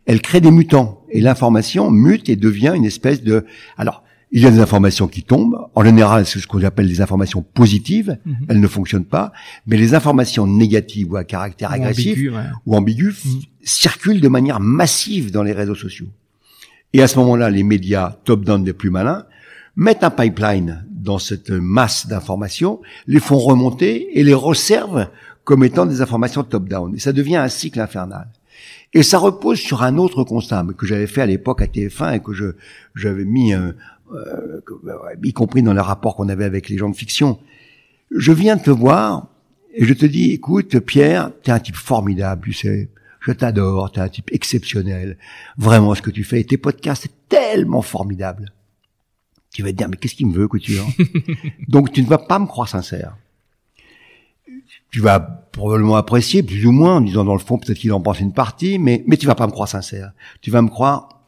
elle crée des mutants et l'information mute et devient une espèce de alors il y a des informations qui tombent. En général, c'est ce qu'on appelle des informations positives. Mhm. Elles ne fonctionnent pas. Mais les informations négatives ou à caractère agressif ou ambigu mhm. circulent de manière massive dans les réseaux sociaux. Et à ce moment-là, les médias top-down des plus malins mettent un pipeline dans cette masse d'informations, les font remonter et les resservent comme étant des informations top-down. Et ça devient un cycle infernal. Et ça repose sur un autre constat que j'avais fait à l'époque à TF1 et que je j'avais mis un, euh, y compris dans les rapports qu'on avait avec les gens de fiction. Je viens te voir et je te dis, écoute, Pierre, t'es un type formidable, tu sais. Je t'adore, t'es un type exceptionnel. Vraiment, ce que tu fais, tes podcasts, c'est tellement formidable. Tu vas te dire, mais qu'est-ce qu'il me veut, couture? Donc, tu ne vas pas me croire sincère. Tu vas probablement apprécier, plus ou moins, en disant dans le fond, peut-être qu'il en pense une partie, mais, mais tu vas pas me croire sincère. Tu vas me croire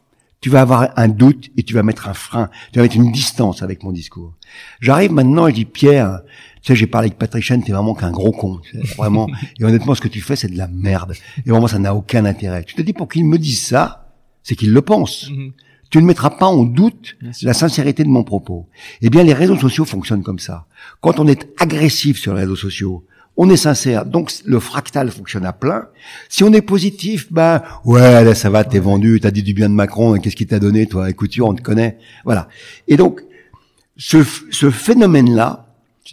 tu vas avoir un doute et tu vas mettre un frein, tu vas mettre une distance avec mon discours. J'arrive maintenant et je dis Pierre, tu sais, j'ai parlé avec Patrick t'es vraiment qu'un gros con, vraiment. et honnêtement, ce que tu fais, c'est de la merde. Et vraiment, ça n'a aucun intérêt. Tu te dis pour qu'il me dise ça, c'est qu'il le pense. Mhm. Tu ne mettras pas en doute la sincérité de mon propos. Eh bien, les réseaux sociaux fonctionnent comme ça. Quand on est agressif sur les réseaux sociaux, on est sincère, donc le fractal fonctionne à plein. Si on est positif, ben ouais, là ça va, t'es vendu, t'as dit du bien de Macron, qu'est-ce qu'il t'a donné, toi? Écoute, on te connaît, voilà. Et donc ce, ce phénomène-là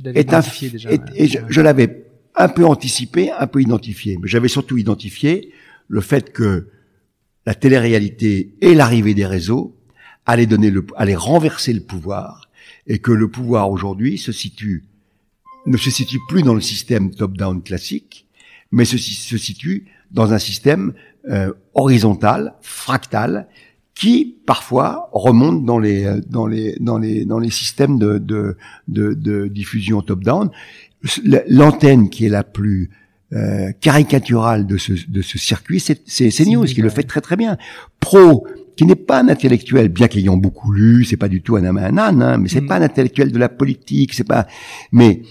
est un, déjà, et je, je l'avais un peu anticipé, un peu identifié, mais j'avais surtout identifié le fait que la télé-réalité et l'arrivée des réseaux allaient donner le, allaient renverser le pouvoir, et que le pouvoir aujourd'hui se situe ne se situe plus dans le système top-down classique, mais se, se, situe dans un système euh, horizontal, fractal, qui parfois remontent dans les dans les dans les dans les systèmes de de, de diffusion top-down. L'antenne qui est la plus euh, caricaturale de ce de ce circuit, c'est c'est CNews qui le fait très très bien. Pro qui n'est pas un intellectuel, bien qu'ayant beaucoup lu, c'est pas du tout un âne, un âne hein, mais c'est mm. pas un intellectuel de la politique, c'est pas, mais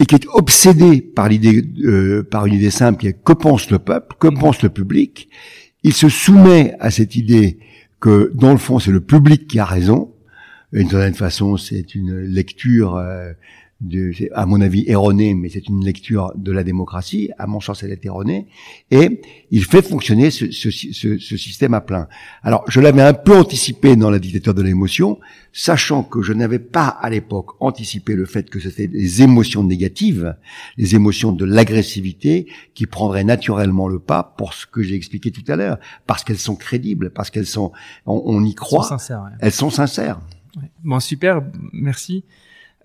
et qui est obsédé par l'idée, euh, par une idée simple, qui est que pense le peuple, que mm. pense le public? Il se soumet à cette idée que, dans le fond, c'est le public qui a raison. D'une certaine façon, c'est une lecture euh, de, à mon avis erroné, mais c'est une lecture de la démocratie. À mon sens, elle est erronée. Et il fait fonctionner ce, ce, ce, ce système à plein. Alors, je l'avais un peu anticipé dans la dictature de l'émotion, sachant que je n'avais pas à l'époque anticipé le fait que c'était les émotions négatives, les émotions de l'agressivité, qui prendraient naturellement le pas pour ce que j'ai expliqué tout à l'heure, parce qu'elles sont crédibles, parce qu'elles sont, on, y croit, elles sont sincères. Elles sont sincères. Bon, super, merci.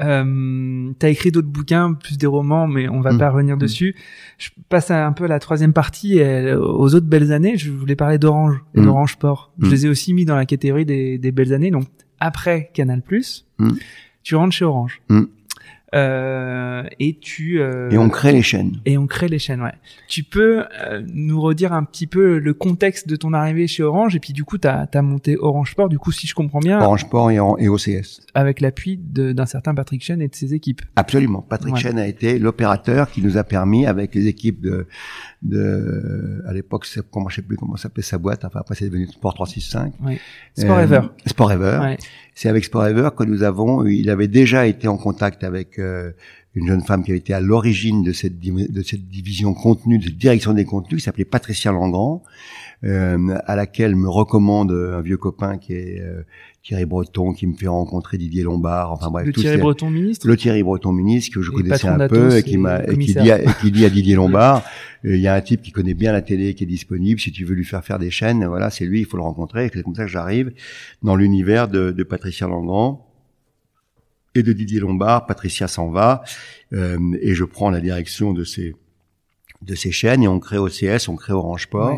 Euh, T'as écrit d'autres bouquins, plus des romans, mais on va mm. pas revenir mm. dessus. Je passe un peu à la troisième partie, aux autres belles années. Je voulais parler d'Orange et mm. d'Orange Sport. Je les ai aussi mis dans la catégorie des, des belles années. Donc après Canal+, tu rentres chez Orange. Euh, et tu euh, et on crée les chaînes. et on crée les chaînes ouais. Tu peux euh, nous redire un petit peu le contexte de ton arrivée chez Orange et puis du coup t'as as monté Orange Sport du coup si je comprends bien. Orange Sport et, et OCS avec l'appui d'un certain Patrick Chen et de ses équipes. Absolument. Patrick Chen a été l'opérateur qui nous a permis avec les équipes de de à l'époque comment je sais plus comment s'appelait sa boîte enfin après c'est devenu Sport 365 oui. Sport Ever. Sport Ever. Ouais. C'est avec Sport Ever que nous avons il avait déjà été en contact avec euh, une jeune femme qui avait été à l'origine de cette, de cette division contenu, de cette direction des contenus, qui s'appelait Patricia Langrand, euh, à laquelle me recommande un vieux copain qui est euh, Thierry Breton, qui me fait rencontrer Didier Lombard. Enfin bref, le Thierry Breton ministre. Le Thierry Breton ministre que je connaissais un peu et qui m'a qui dit à, qui dit à Didier Lombard, il y a un type qui connaît bien la télé qui est disponible. Si tu veux lui faire faire des chaînes, voilà, c'est lui, il faut le rencontrer. C'est comme ça que j'arrive dans l'univers de, de Patricia Langrand et de Didier Lombard. Patricia s'en va euh, et je prends la direction de ces de ces chaînes et on crée OCS, on crée Orange Sport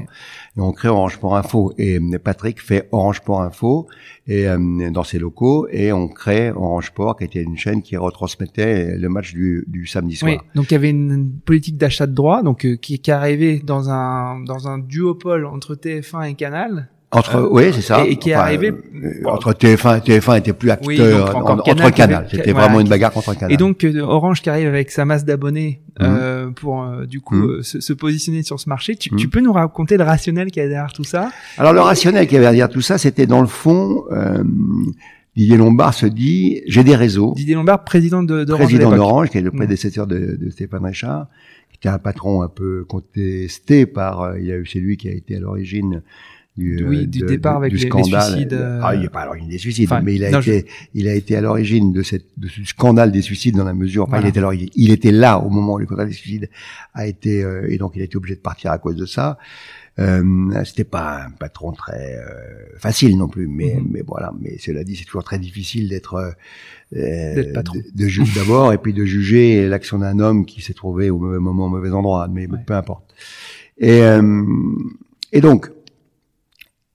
et on crée Orange Sport Info et Patrick fait Orange Sport Info et euh, dans ses locaux et on crée Orange Sport qui était une chaîne qui retransmettait le match du, du samedi soir. Oui, donc il y avait une politique d'achat de droits donc euh, qui, qui arrivait dans un dans un duopole entre TF1 et Canal entre, euh, oui, c'est ça. Et, qui est arrivé euh, entre TF1 TF1 était plus acteur entre Canal. C'était vraiment une bagarre contre Canal. Et donc euh, Orange qui arrive avec sa masse d'abonnés mhm. euh, pour du coup mhm. se, se, positionner sur ce marché. Tu, tu, mhm. peux nous raconter le rationnel qui y a derrière tout ça? Alors le rationnel qui y avait derrière tout ça, c'était dans le fond. Euh, Didier Lombard se dit, j'ai des réseaux. Didier Lombard, président de d'Orange. Président d'Orange, qui est le prédécesseur de, de Stéphane Richard, qui était un patron un peu contesté par. il y a eu c'est lui qui a été à l'origine du, oui, du départ avec les, suicides. Euh, ah, il n'est pas à l'origine des suicides, mais il a été, il a été à l'origine de cette, de ce scandale des suicides dans la mesure, enfin, il était il était là au moment où le scandale des suicides a été, euh, et donc il a été obligé de partir à cause de ça. Euh, c'était pas un patron très euh, facile non plus, mais mhm. mais voilà. Mais cela dit, c'est toujours très difficile d'être euh, patron. de, juger d'abord et puis de juger l'action d'un homme qui s'est trouvé au mauvais moment, au mauvais endroit. Mais peu importe. Et et donc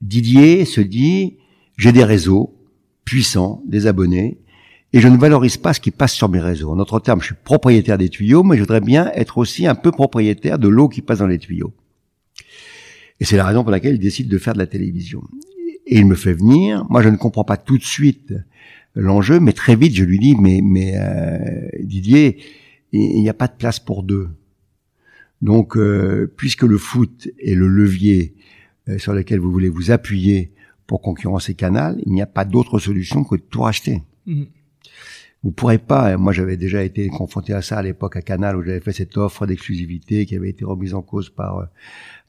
Didier se dit, j'ai des réseaux puissants, des abonnés, et je ne valorise pas ce qui passe sur mes réseaux. En autre terme, je suis propriétaire des tuyaux, mais je voudrais bien être aussi un peu propriétaire de l'eau qui passe dans les tuyaux. Et c'est la raison pour laquelle il décide de faire de la télévision. Et il me fait venir. Moi, je ne comprends pas tout de suite l'enjeu, mais très vite, je lui dis, mais, mais euh, Didier, il n'y a pas de place pour deux. Donc, euh, puisque le foot est le levier sur lesquels vous voulez vous appuyer pour concurrencer Canal, il n'y a pas d'autre solution que de tout racheter. Mhm. Vous pourrez pas. Hein, moi, j'avais déjà été confronté à ça à l'époque à Canal où j'avais fait cette offre d'exclusivité qui avait été remise en cause par euh,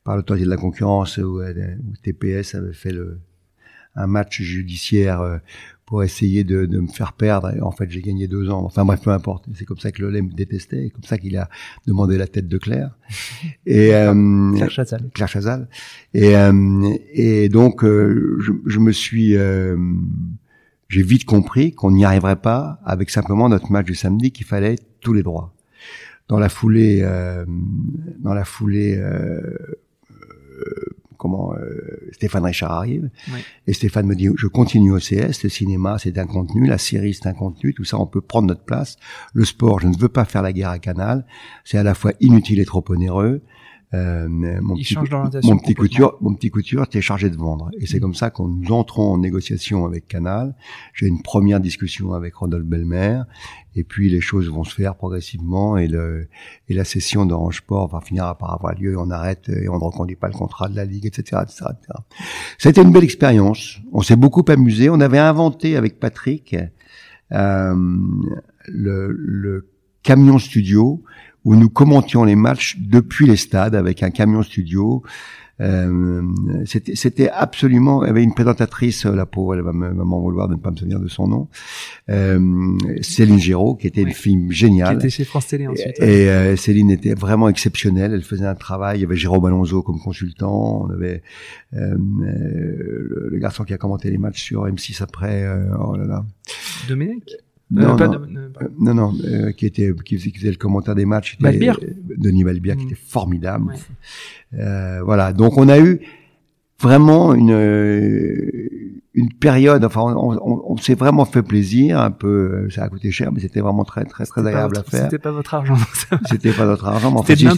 par l'autorité de la concurrence où, euh, où, TPS avait fait le un match judiciaire pour essayer de, de, me faire perdre. Et en fait, j'ai gagné deux ans. Enfin bref, peu importe. C'est comme ça que Lollet me détestait, et comme ça qu'il a demandé la tête de Claire. Et euh, Claire Chazal. Claire Chazal. Et, euh, et donc, euh, je, je, me suis, euh, j'ai vite compris qu'on n'y arriverait pas avec simplement notre match du samedi, qu'il fallait tous les droits. Dans la foulée, dans la foulée comment euh, Stéphane Richard arrive. Et Stéphane me dit, je continue au CS, le cinéma c'est un contenu, la série c'est un contenu, tout ça on peut prendre notre place. Le sport, je ne veux pas faire la guerre à Canal, c'est à la fois inutile et trop onéreux. Euh, mon, petit, mon petit couture, mon petit couture, t'es chargé de vendre. Et c'est mm. comme ça qu'on nous entrons en négociation avec Canal. J'ai une première discussion avec Rodolphe Belmer, et puis les choses vont se faire progressivement, et le et la session d'Orange Sport va finir par avoir lieu. On arrête et on ne reconduit pas le contrat de la ligue, etc., etc., etc. C'était une belle expérience. On s'est beaucoup amusé. On avait inventé avec Patrick euh, le, le camion studio où nous commentions les matchs depuis les stades avec un camion studio. Euh, c'était absolument. Il y avait une présentatrice, la pauvre, elle va m'en vouloir de ne pas me souvenir de son nom. Euh, Céline Giraud, qui était une fille géniale. Qui était chez France Télé ensuite. Et euh, Céline était vraiment exceptionnelle. Elle faisait un travail. Il y avait Jérôme Alonso comme consultant. On avait euh, le, le, garçon qui a commenté les matchs sur M6 après. Euh, oh là là. Domenech non, non, non, non, euh, qui était qui faisait, le commentaire des matchs. Balbir. Denis Balbir, qui mm. était formidable. Euh, voilà, donc on a eu vraiment une euh, une période. Enfin, on, on, on s'est vraiment fait plaisir. Un peu, ça a coûté cher, mais c'était vraiment très très très agréable à faire. C'était pas votre argent. c'était pas notre argent, mais en fait, c'était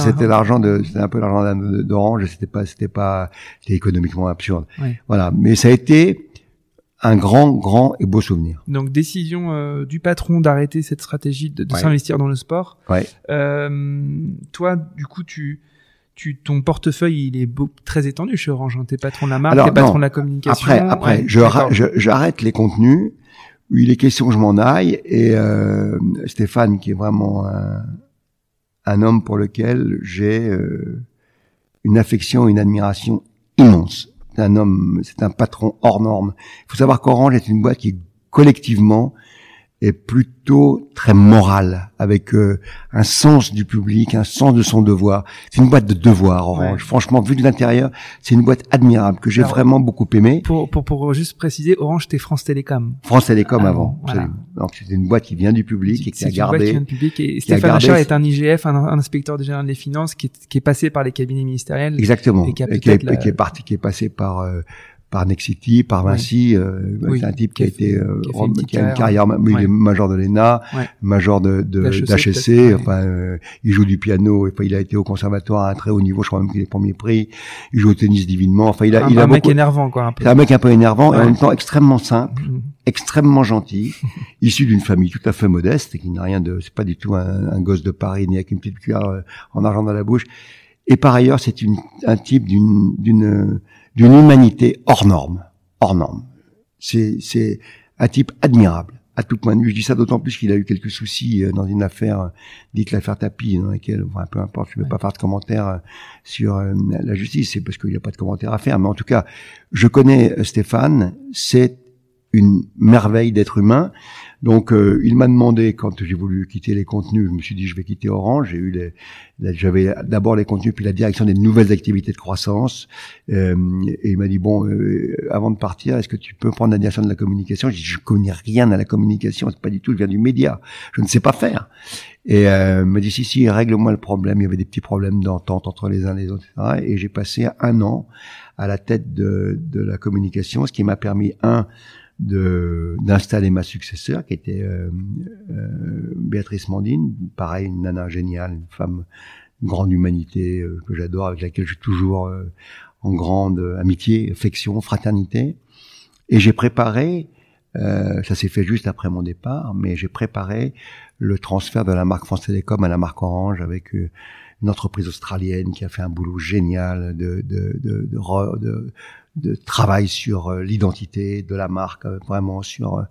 c'était l'argent de, c'était un peu l'argent d'Orange. C'était pas, c'était pas, c'était économiquement absurde. Voilà, mais ça a été un grand, grand et beau souvenir. Donc décision euh, du patron d'arrêter cette stratégie de, s'investir dans le sport. Ouais. Euh, toi, du coup, tu, tu, ton portefeuille, il est beau, très étendu chez Orange. Hein. T'es patron de la marque, t'es patron de la communication. Après, après, je, j'arrête les contenus. où Il est question que je m'en aille. Et euh, Stéphane, qui est vraiment un, un homme pour lequel j'ai euh, une affection, une admiration immense un homme, c'est un patron hors norme. Il faut savoir qu'Orange est une boîte qui collectivement est plutôt très morale, avec euh, un sens du public, un sens de son devoir. C'est une boîte de devoir, Orange. Franchement, vu de l'intérieur, c'est une boîte admirable que j'ai vraiment beaucoup aimé. Pour, pour, pour juste préciser, Orange, c'était France Télécom. France Télécom avant, Donc c'est une boîte qui vient du public et qui a gardé. Qui vient du public et Stéphane Richard est un IGF, un, inspecteur général des finances qui est, qui est passé par les cabinets ministériels. Exactement. Et qui, est, parti, qui est passé par euh, par Nexity, par Vinci. Euh, c'est un type qui a, été, euh, qui a, une carrière, il est major de l'ENA, major de d'HSC. Enfin, euh, il joue du piano. Enfin, il a été au conservatoire à un très haut niveau. Je crois même qu'il est premier prix. Il joue au tennis divinement. Enfin, il a, un, il a un mec énervant, quoi. C'est un mec un peu énervant et en même temps extrêmement simple. Mm. extrêmement gentil, issu d'une famille tout à fait modeste et qui n'a rien de, c'est pas du tout un, un, gosse de Paris ni avec une petite cuillère euh, en argent dans la bouche. Et par ailleurs, c'est un type d'une, d'une, d'une humanité hors norme, hors norme. C'est, c'est un type admirable à tout point de vue. Je dis ça d'autant plus qu'il a eu quelques soucis euh, dans une affaire, euh, dite l'affaire Tapi, dans laquelle, enfin, peu importe, je ne vais pas faire de commentaires euh, sur la justice, c'est parce qu'il n'y a pas de commentaires à faire. Mais en tout cas, je connais Stéphane, c'est une merveille d'être humain. Donc, euh, il m'a demandé quand j'ai voulu quitter les contenus, je me suis dit je vais quitter Orange. J'ai eu les, j'avais d'abord les contenus puis la direction des nouvelles activités de croissance. Euh, et il m'a dit bon, euh, avant de partir, est-ce que tu peux prendre la direction de la communication? J'ai dit je connais rien à la communication, c'est pas du tout, je viens du média, je ne sais pas faire. Et euh, il m'a dit si si, règle-moi le problème. Il y avait des petits problèmes d'entente entre les uns et les autres. Et j'ai passé un an à la tête de, de la communication, ce qui m'a permis un d'installer ma successeur qui était euh, euh, Béatrice Mandine, pareil une nana géniale, une femme grande humanité euh, que j'adore, avec laquelle suis toujours en grande amitié, affection, fraternité. Et j'ai préparé, ça s'est fait juste après mon départ, mais j'ai préparé le transfert de la marque France Télécom à la marque Orange avec une entreprise australienne qui a fait un boulot génial de, de, de, de, de de travail sur euh, l'identité de la marque, euh, vraiment sur euh,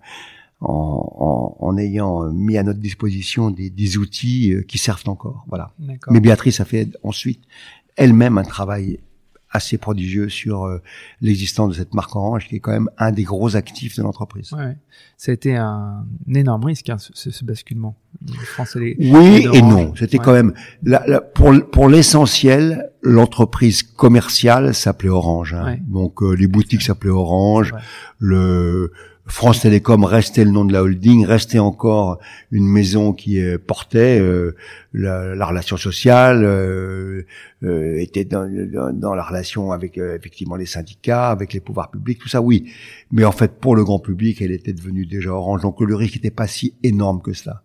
en, en, en, ayant mis à notre disposition des, des outils qui servent encore. Voilà. Mais Béatrice a fait ensuite elle-même un travail assez prodigieux sur euh, l'existence de cette marque Orange, qui est quand même un des gros actifs de l'entreprise. Ouais. Ça a été un, énorme risque, hein, ce, ce, basculement. Les, oui et non. C'était quand même la, pour pour l'essentiel, l'entreprise commerciale s'appelait Orange. Hein. Donc euh, les boutiques s'appelaient Orange, le France Télécom restait le nom de la holding, restait encore une maison qui euh, portait euh, la, la, relation sociale, euh, était dans, dans, la relation avec effectivement les syndicats, avec les pouvoirs publics, tout ça, oui. Mais en fait, pour le grand public, elle était devenue déjà orange, donc le risque n'était pas si énorme que cela.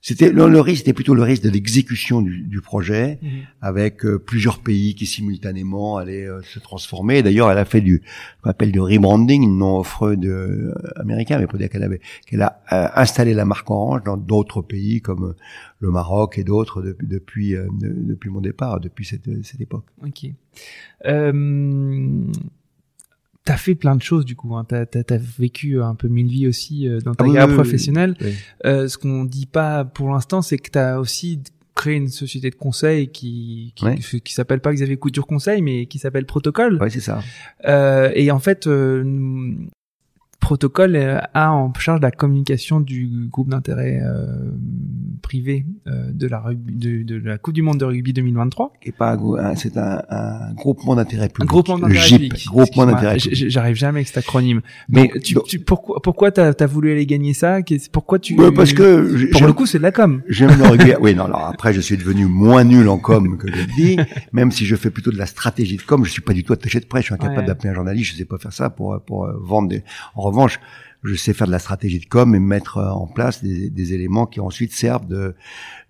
C'était le, risque, c'était plutôt le risque de l'exécution du, du, projet, mhm. avec euh, plusieurs pays qui simultanément allaient euh, se transformer. D'ailleurs, elle a fait du, qu'on appelle du rebranding, une non de euh, américain, mais pour dire qu'elle avait, qu'elle a installé la marque Orange dans d'autres pays comme le Maroc et d'autres depuis depuis, depuis mon départ, depuis cette, cette époque. Ok t'as fait plein de choses du coup. Hein. T'as as, vécu un peu mille vies aussi euh, dans ta ah carrière professionnelle. Euh, ce qu'on dit pas pour l'instant, c'est que t'as aussi créé une société de conseil qui qui, qui s'appelle pas Xavier Couture Conseil, mais qui s'appelle Protocole. Ouais, c'est ça. Euh, et en fait, euh, protocole euh, a en charge la communication du groupe d'intérêt euh, privé euh, de la rugby, de, de, la Coupe du Monde de rugby 2023. Et pas c'est un, un, groupement d'intérêt public. Un groupement d'intérêt public. Groupement d'intérêt J'arrive jamais avec cet acronyme. Mais tu, tu, pourquoi pourquoi t'as as voulu aller gagner ça? Pourquoi tu Parce que pour le coup c'est de la com. J'aime le rugby. oui non alors après je suis devenu moins nul en com que je le dis. Même si je fais plutôt de la stratégie de com, je suis pas du tout attaché de près. Je suis incapable d'appeler un journaliste. Je sais pas faire ça pour pour vendre des. En revanche, je sais faire de la stratégie de com et mettre en place des, éléments qui ensuite servent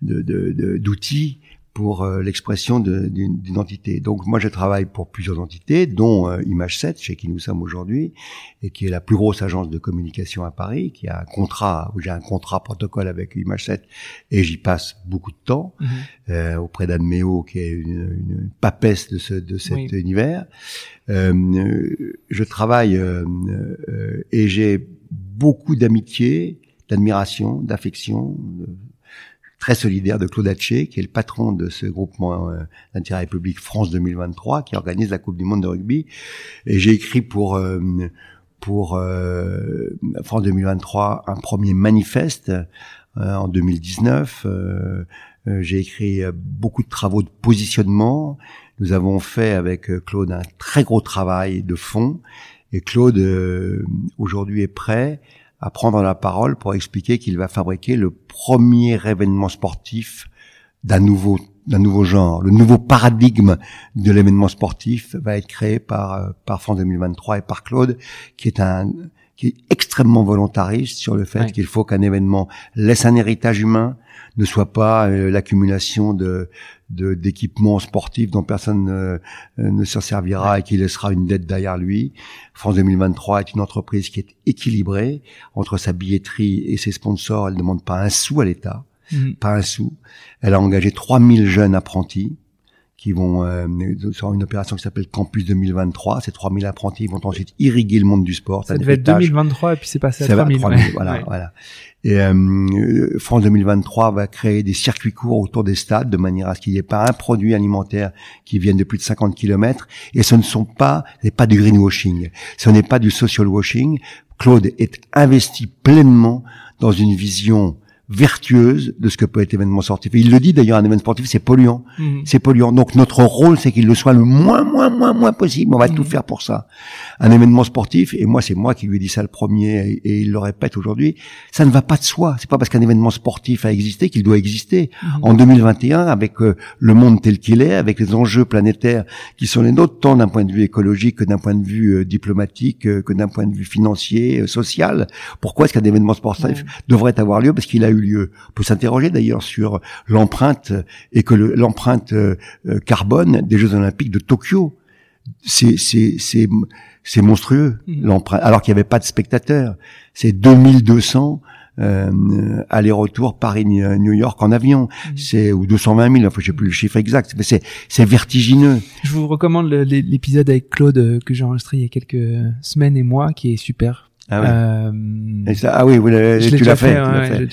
d'outils pour euh, l'expression d'une entité. Donc moi je travaille pour plusieurs entités, dont euh, Image 7, chez qui nous sommes aujourd'hui, et qui est la plus grosse agence de communication à Paris, qui a un contrat, où j'ai un contrat protocole avec Image 7, et j'y passe beaucoup de temps mhm. euh, auprès d'Anne Méo, qui est une, une, papesse de, ce, de cet univers. je travaille et j'ai beaucoup d'amitié, d'admiration, d'affection, très solidaire de Claude Hatché, qui est le patron de ce groupement euh, d'intérêt public France 2023, qui organise la Coupe du Monde de rugby. Et j'ai écrit pour euh, pour euh, France 2023 un premier manifeste en 2019. j'ai écrit beaucoup de travaux de positionnement. Nous avons fait avec Claude un très gros travail de fond. Et Claude, aujourd'hui, est prêt à prendre la parole pour expliquer qu'il va fabriquer le premier événement sportif d'un nouveau d'un nouveau genre. Le nouveau paradigme de l'événement sportif va être créé par euh, par France 2023 et par Claude, qui est un qui est extrêmement volontariste sur le fait qu'il faut qu'un événement laisse un héritage humain, ne soit pas euh, l'accumulation de d'équipements sportifs dont personne euh, ne se servira et qui laissera une dette derrière lui. France 2023 est une entreprise qui est équilibrée entre sa billetterie et ses sponsors. Elle ne demande pas un sou à l'État, mhm. pas un sou. Elle a engagé 3000 jeunes apprentis qui vont euh, sur une opération qui s'appelle Campus 2023. Ces 3000 apprentis vont ensuite irriguer le monde du sport. Ça devait être 2023 et puis c'est passé à 3000. voilà, voilà. Et euh, France 2023 va créer des circuits courts autour des stades de manière à ce qu'il n'y ait pas un produit alimentaire qui vienne de plus de 50 km. Et ce ne sont pas, n'est pas du greenwashing. Ce n'est pas du social washing. Claude est investi pleinement dans une vision vertueuse de ce que peut être l'événement sportif. il le dit d'ailleurs, un événement sportif, c'est polluant. Mhm. C'est polluant. Donc notre rôle, c'est qu'il le soit le moins, moins, moins, moins possible. On va tout mhm. faire pour ça. Un événement sportif, et moi, c'est moi qui lui ai dit ça le premier, et, il le répète aujourd'hui, ça ne va pas de soi. C'est pas parce qu'un événement sportif a existé qu'il doit exister. Mhm. En 2021, avec euh, le monde tel qu'il est, avec les enjeux planétaires qui sont les nôtres, tant d'un point de vue écologique que d'un point de vue euh, diplomatique, euh, que d'un point de vue financier, social, pourquoi est-ce qu'un événement sportif devrait avoir lieu? Parce qu'il a eu lieu. On peut s'interroger d'ailleurs sur l'empreinte et que l'empreinte euh, euh, carbone des Jeux Olympiques de Tokyo. C'est monstrueux mmh. l'empreinte. Alors qu'il n'y avait pas de spectateurs. C'est 2200 euh, aller-retour Paris-New York en avion. Mmh. C'est ou 220 000. Enfin, je sais plus le chiffre exact, mais c'est c'est vertigineux. Je vous recommande l'épisode avec Claude euh, que j'ai enregistré il y a quelques semaines et mois, qui est super. Ah oui. Euh, ah oui, tu l'as fait.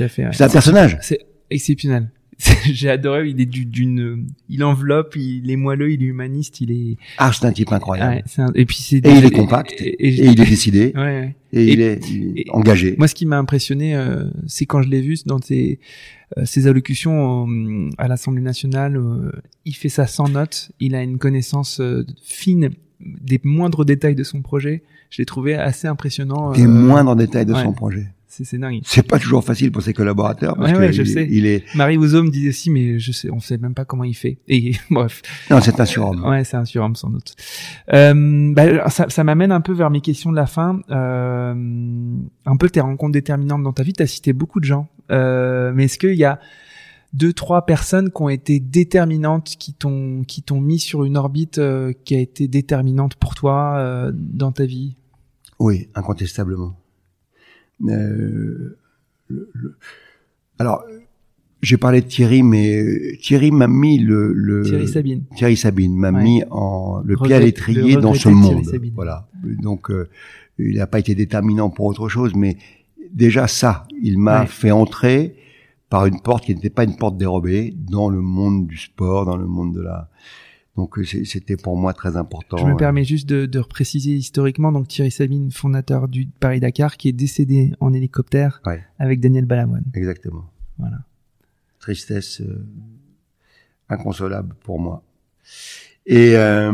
fait. C'est un personnage. C'est exceptionnel. J'ai adoré. Il est d'une, il enveloppe, il est moelleux, il est humaniste, il est. Ah, c'est un type incroyable. Et puis c'est. Et il est compact. Et, il est décidé. Ouais. Et, il est, engagé. Moi, ce qui m'a impressionné, euh, c'est quand je l'ai vu dans ses, euh, ses allocutions à l'Assemblée nationale. il fait ça sans notes. Il a une connaissance fine des moindres détails de son projet, je l'ai trouvé assez impressionnant. Des moindres détails de son projet. C'est dingue. C'est pas toujours facile pour ses collaborateurs parce ouais, que je il, sais. il est. Marie Ouzo me disait aussi, mais je sais, on sait même pas comment il fait. Et bref. Non, c'est un surhomme. Ouais, c'est un surhomme sans doute. Euh, bah, ça, ça m'amène un peu vers mes questions de la fin. Euh, un peu tes rencontres déterminantes dans ta vie. Tu as cité beaucoup de gens, euh, mais est-ce qu'il y a deux, trois personnes qui ont été déterminantes, qui t'ont qui t'ont mis sur une orbite euh, qui a été déterminante pour toi euh, dans ta vie? Oui, incontestablement. Euh, le, le... Alors, j'ai parlé de Thierry, mais Thierry m'a mis le, le Thierry Sabine. Thierry Sabine m'a Ouais. mis en le pied à l'étrier dans ce monde. Voilà. Donc, euh, il n'a pas été déterminant pour autre chose, mais déjà ça, il m'a Ouais. fait entrer par une porte qui n'était pas une porte dérobée dans le monde du sport, dans le monde de la. Donc, euh, c'était pour moi très important. Je me euh, permets juste de, de repréciser historiquement, donc Thierry Sabine, fondateur du Paris-Dakar, qui est décédé en hélicoptère Ouais. avec Daniel Balavoine. Exactement. Voilà. tristesse euh, inconsolable pour moi. Et euh,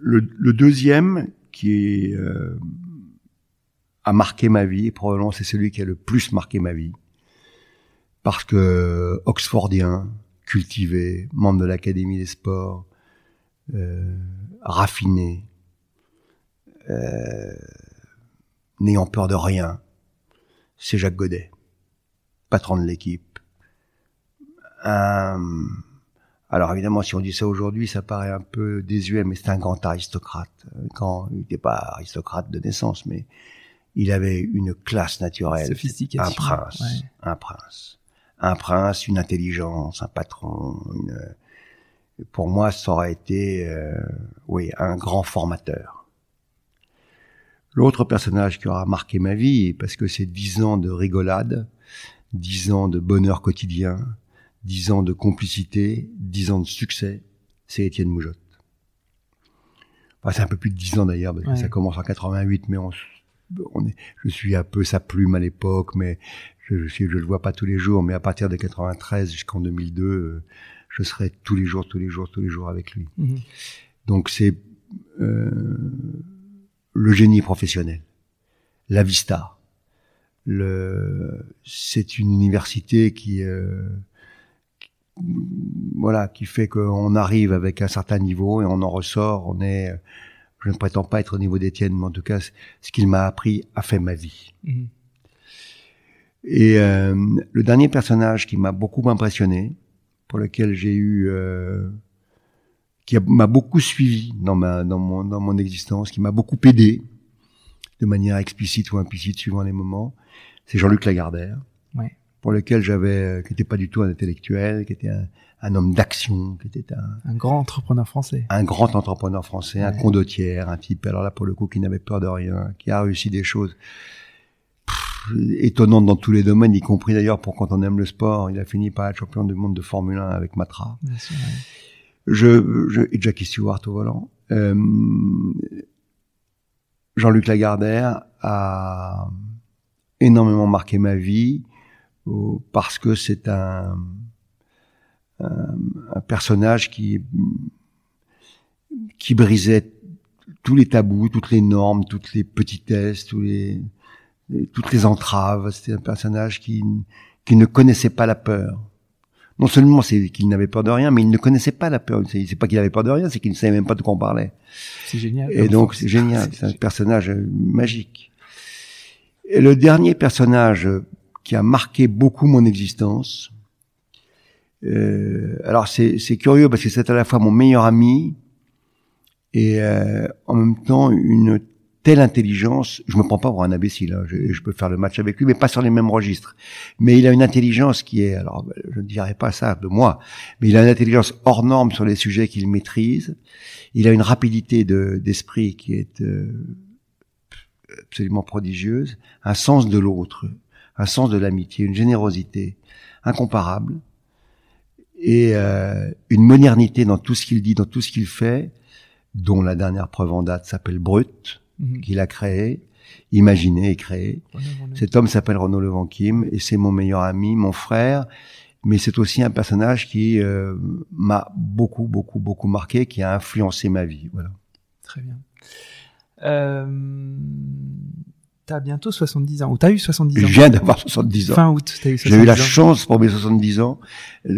le, le deuxième qui est, euh, a marqué ma vie, probablement c'est celui qui a le plus marqué ma vie, parce que Oxfordien, cultivé, membre de l'Académie des sports, euh, raffiné, euh, n'ayant peur de rien, c'est Jacques Godet, patron de l'équipe. Un- alors évidemment, si on dit ça aujourd'hui, ça paraît un peu désuet, mais c'est un grand aristocrate. Quand il n'était pas aristocrate de naissance, mais il avait une classe naturelle, un prince, Ouais. un prince, un prince, une intelligence, un patron. Une... Pour moi, ça aurait été, euh, oui, un grand formateur. L'autre personnage qui aura marqué ma vie, parce que c'est dix ans de rigolade, dix ans de bonheur quotidien, dix ans de complicité, dix ans de succès, c'est Étienne Moujotte. Enfin, c'est un peu plus de dix ans d'ailleurs, parce Ouais. que ça commence en 88, mais on, on est, je suis un peu sa plume à l'époque, mais je, je, suis- je le vois pas tous les jours, mais à partir de 93 jusqu'en 2002, euh, je serai tous les jours, tous les jours, tous les jours avec lui. Mhm. Donc c'est euh, le génie professionnel, la vista. Le, c'est une université qui, euh, qui- voilà, qui fait qu'on arrive avec un certain niveau et on en ressort. On est, je ne prétends pas être au niveau d'Étienne, mais en tout cas, ce qu'il m'a appris a fait ma vie. Mhm. Et euh, le dernier personnage qui m'a beaucoup impressionné, pour lequel j'ai eu, euh, qui m'a beaucoup suivi dans ma dans mon dans mon existence, qui m'a beaucoup aidé de manière explicite ou implicite suivant les moments, c'est Jean-Luc Lagardère. Pour lequel j'avais, euh, qui n'était pas du tout un intellectuel, qui était un, un homme d'action, qui était un, Un grand entrepreneur français. un grand entrepreneur français, un condottière, un type, alors là pour le coup, qui n'avait peur de rien, qui a réussi des choses pff, étonnantes dans tous les domaines, y compris d'ailleurs pour quand on aime le sport. Il a fini par être champion du monde de Formule 1 avec Matra. Bien sûr, ouais. Je, je, et Jackie Stewart au volant. Euh, Jean-Luc Lagardère a énormément marqué ma vie parce que c'est un, un, un personnage qui qui brisait tous les tabous, toutes les normes, toutes les petitesses, tous les, toutes les entraves. C'était un personnage qui, qui ne connaissait pas la peur. Non seulement c'est qu'il n'avait peur de rien, mais il ne connaissait pas la peur. C'est pas qu'il avait peur de rien, c'est qu'il ne savait même pas de quoi on parlait. C'est génial. Et donc c'est génial, c'est un personnage magique. Et le dernier personnage qui a marqué beaucoup mon existence, euh, alors c'est curieux parce que c'est à la fois mon meilleur ami et euh, en même temps une telle intelligence. Je me prends pas pour un imbécile, hein, je, peux faire le match avec lui, mais pas sur les mêmes registres. Mais il a une intelligence qui est, alors je ne dirais pas ça de moi, mais il a une intelligence hors norme sur les sujets qu'il maîtrise. Il a une rapidité de d'esprit qui est euh, absolument prodigieuse, un sens de l'autre, un sens de l'amitié, une générosité incomparable et euh, une modernité dans tout ce qu'il dit, dans tout ce qu'il fait, dont la dernière preuve en date s'appelle Brut, Mhm. qu'il a créé, imaginé et créé. Cet homme s'appelle Renaud Levanquim et c'est mon meilleur ami, mon frère, mais c'est aussi un personnage qui euh, m'a beaucoup, beaucoup, beaucoup marqué, qui a influencé ma vie. Voilà. Très bien. Euh, T'as bientôt 70 ans, ou t'as eu 70 ans Je viens d'avoir 70 ans. Fin août, t'as eu 70 ans. J'ai eu la chance pour mes 70 ans,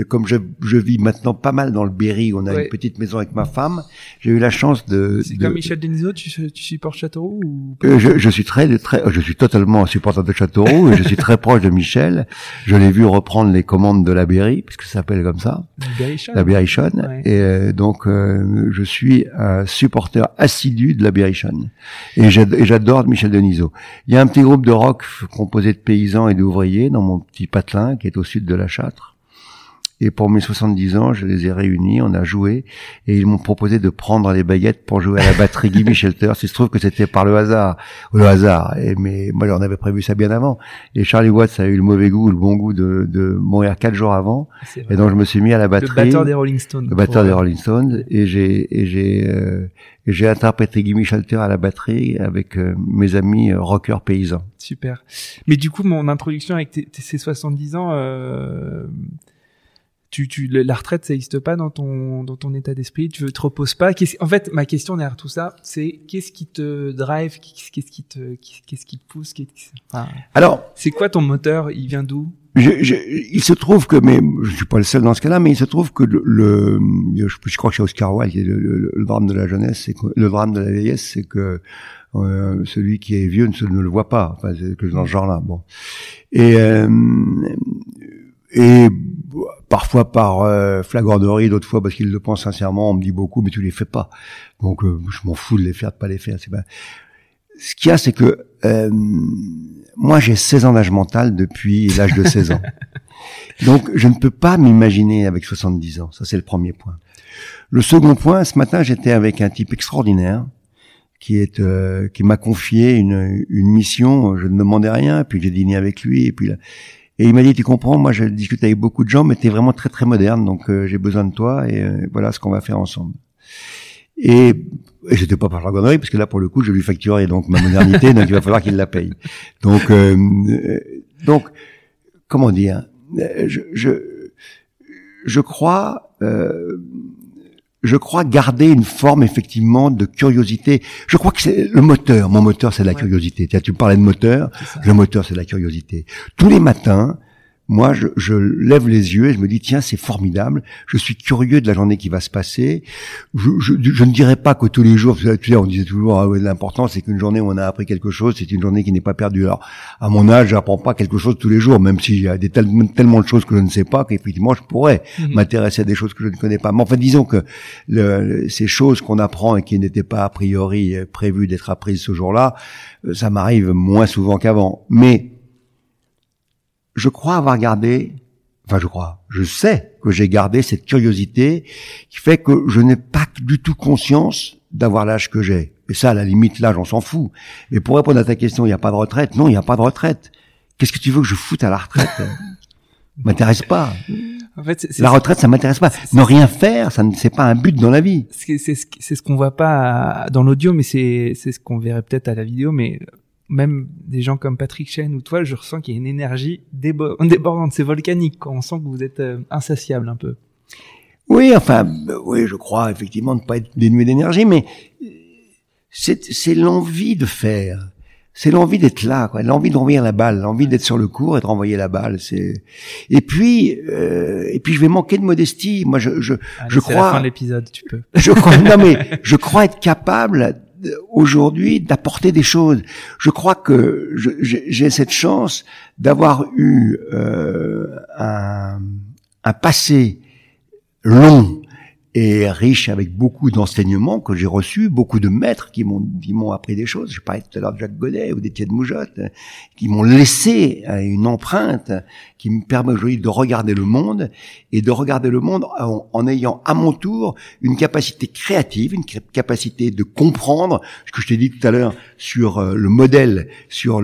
comme je, je vis maintenant pas mal dans le Berry, on a Ouais. une petite maison avec ma femme, j'ai eu la chance de... C'est de- comme Michel Denisot, tu, tu supportes Châteauroux ou Euh, je, je suis très, très, je suis totalement un supporter de Châteauroux et je suis très proche de Michel. Je l'ai vu reprendre les commandes de la Berry, puisque ça s'appelle comme ça, La Berrichonne la. Ouais. Et euh, donc, euh, je suis un supporter assidu de la Berrichonne. Et j'adore Michel Denisot. Il y a un petit groupe de rock composé de paysans et d'ouvriers dans mon petit patelin qui est au sud de la Châtre. Et pour mes 70 ans, je les ai réunis, on a joué, et ils m'ont proposé de prendre les baguettes pour jouer à la batterie Gimme Shelter. Il se trouve que c'était par le hasard, le hasard. Et mais moi, j'en avais prévu ça bien avant. Et Charlie Watts a eu le mauvais goût, le bon goût de, de mourir quatre jours avant. Vrai. Et donc je me suis mis à la Le batterie batteur des Rolling Stones. le batteur des Rolling Stones et j'ai et j'ai euh, j'ai interprété Gimme Shelter à la batterie avec euh, mes amis euh, rockers paysans. Super. Mais du coup, mon introduction avec ces 70 ans, euh, tu, tu, la retraite, ça n'existe pas dans ton, dans ton état d'esprit. Tu te reposes pas. En fait, ma question derrière tout ça, c'est qu'est-ce qui te drive, qu'est-ce qui te, qu'est-ce qui te pousse, enfin, Alors, c'est quoi ton moteur Il vient d'où? je, je, il se trouve que, mais je suis pas le seul dans ce cas-là, mais il se trouve que le, le- je, je crois que chez Oscar Wilde, le, le- le drame de la jeunesse, c'est que, le drame de la vieillesse, c'est que euh, celui qui est vieux ne, se, ne le voit pas. Enfin, c'est que dans ce genre-là. Bon. Et euh, et parfois par euh, flagornerie, d'autres fois parce qu'il le pense sincèrement, on me dit beaucoup, mais tu les fais pas. Donc euh, je m'en fous de les faire, de pas les faire. C'est pas. Ce qu'il y a, c'est que euh, moi j'ai 16 ans d'âge mental depuis l'âge de 16 ans. Donc je ne peux pas m'imaginer avec 70 ans. Ça c'est le premier point. Le second point, ce matin j'étais avec un type extraordinaire qui est euh, qui m'a confié une, une mission. Je ne demandais rien, puis j'ai dîné avec lui et puis là, et il m'a dit, tu comprends, moi je discute avec beaucoup de gens, mais tu es vraiment très très moderne, donc euh, j'ai besoin de toi et euh, voilà ce qu'on va faire ensemble. Et, et j'étais pas par la connerie, parce que là pour le coup je lui facturais donc ma modernité, donc il va falloir qu'il la paye. Donc euh, euh, donc comment dire, euh, je je, je crois euh, je crois garder une forme effectivement de curiosité. Je crois que c'est le moteur. Mon moteur, c'est la Ouais. curiosité. Tiens, tu parlais de moteur. Le moteur, c'est la curiosité. Tous les matins, moi, je, je lève les yeux et je me dis, tiens, c'est formidable. Je suis curieux de la journée qui va se passer. Je, je, je ne dirais pas que tous les jours, tu sais, on disait toujours, ah ouais, l'important, c'est qu'une journée où on a appris quelque chose, c'est une journée qui n'est pas perdue. Alors, à mon âge, j'apprends pas quelque chose tous les jours, même s'il y a des tel- tellement de choses que je ne sais pas qu'effectivement, je pourrais Mhm. m'intéresser à des choses que je ne connais pas. Mais enfin, disons que le- le- ces choses qu'on apprend et qui n'étaient pas a priori euh, prévues d'être apprises ce jour-là, euh, ça m'arrive moins souvent qu'avant. Mais je crois avoir gardé, enfin je crois, je sais que j'ai gardé cette curiosité qui fait que je n'ai pas du tout conscience d'avoir l'âge que j'ai. Et ça, à la limite, l'âge, on s'en fout. Mais pour répondre à ta question, il n'y a pas de retraite? Non, il n'y a pas de retraite. Qu'est-ce que tu veux que je foute à la retraite? M'intéresse pas. En fait, La retraite, ça m'intéresse pas. Ne rien faire, ça ne c'est pas un but dans la vie. c'est ce qu'on voit pas dans l'audio mais c'est c'est ce qu'on verrait peut-être à la vidéo mais même des gens comme Patrick Chen ou toi je ressens qu'il y a une énergie débo- débordante c'est volcanique quoi. on sent que vous êtes euh, insatiable un peu Oui, enfin, oui, je crois effectivement ne pas être dénué d'énergie, mais euh, c'est l'envie de faire. C'est l'envie d'être là, quoi. L'envie d'envoyer la balle, l'envie d'être sur le court et de renvoyer la balle. C'est et puis euh, et puis je vais manquer de modestie. Moi, je je, Allez, Je c'est crois- la fin de l'épisode tu peux je crois non mais je crois être capable aujourd'hui d'apporter des choses. Je crois que j'ai cette chance d'avoir eu euh, un, un passé long et riche avec beaucoup d'enseignements que j'ai reçus, beaucoup de maîtres qui m'ont qui m'ont appris des choses. Je parlais tout à l'heure de Jacques Godet ou d'Étienne Moujotte, euh, qui m'ont laissé euh, une empreinte qui me permet aujourd'hui de regarder le monde et de regarder le monde en, en ayant à mon tour une capacité créative, une capacité de comprendre ce que je t'ai dit tout à l'heure sur euh, le modèle, sur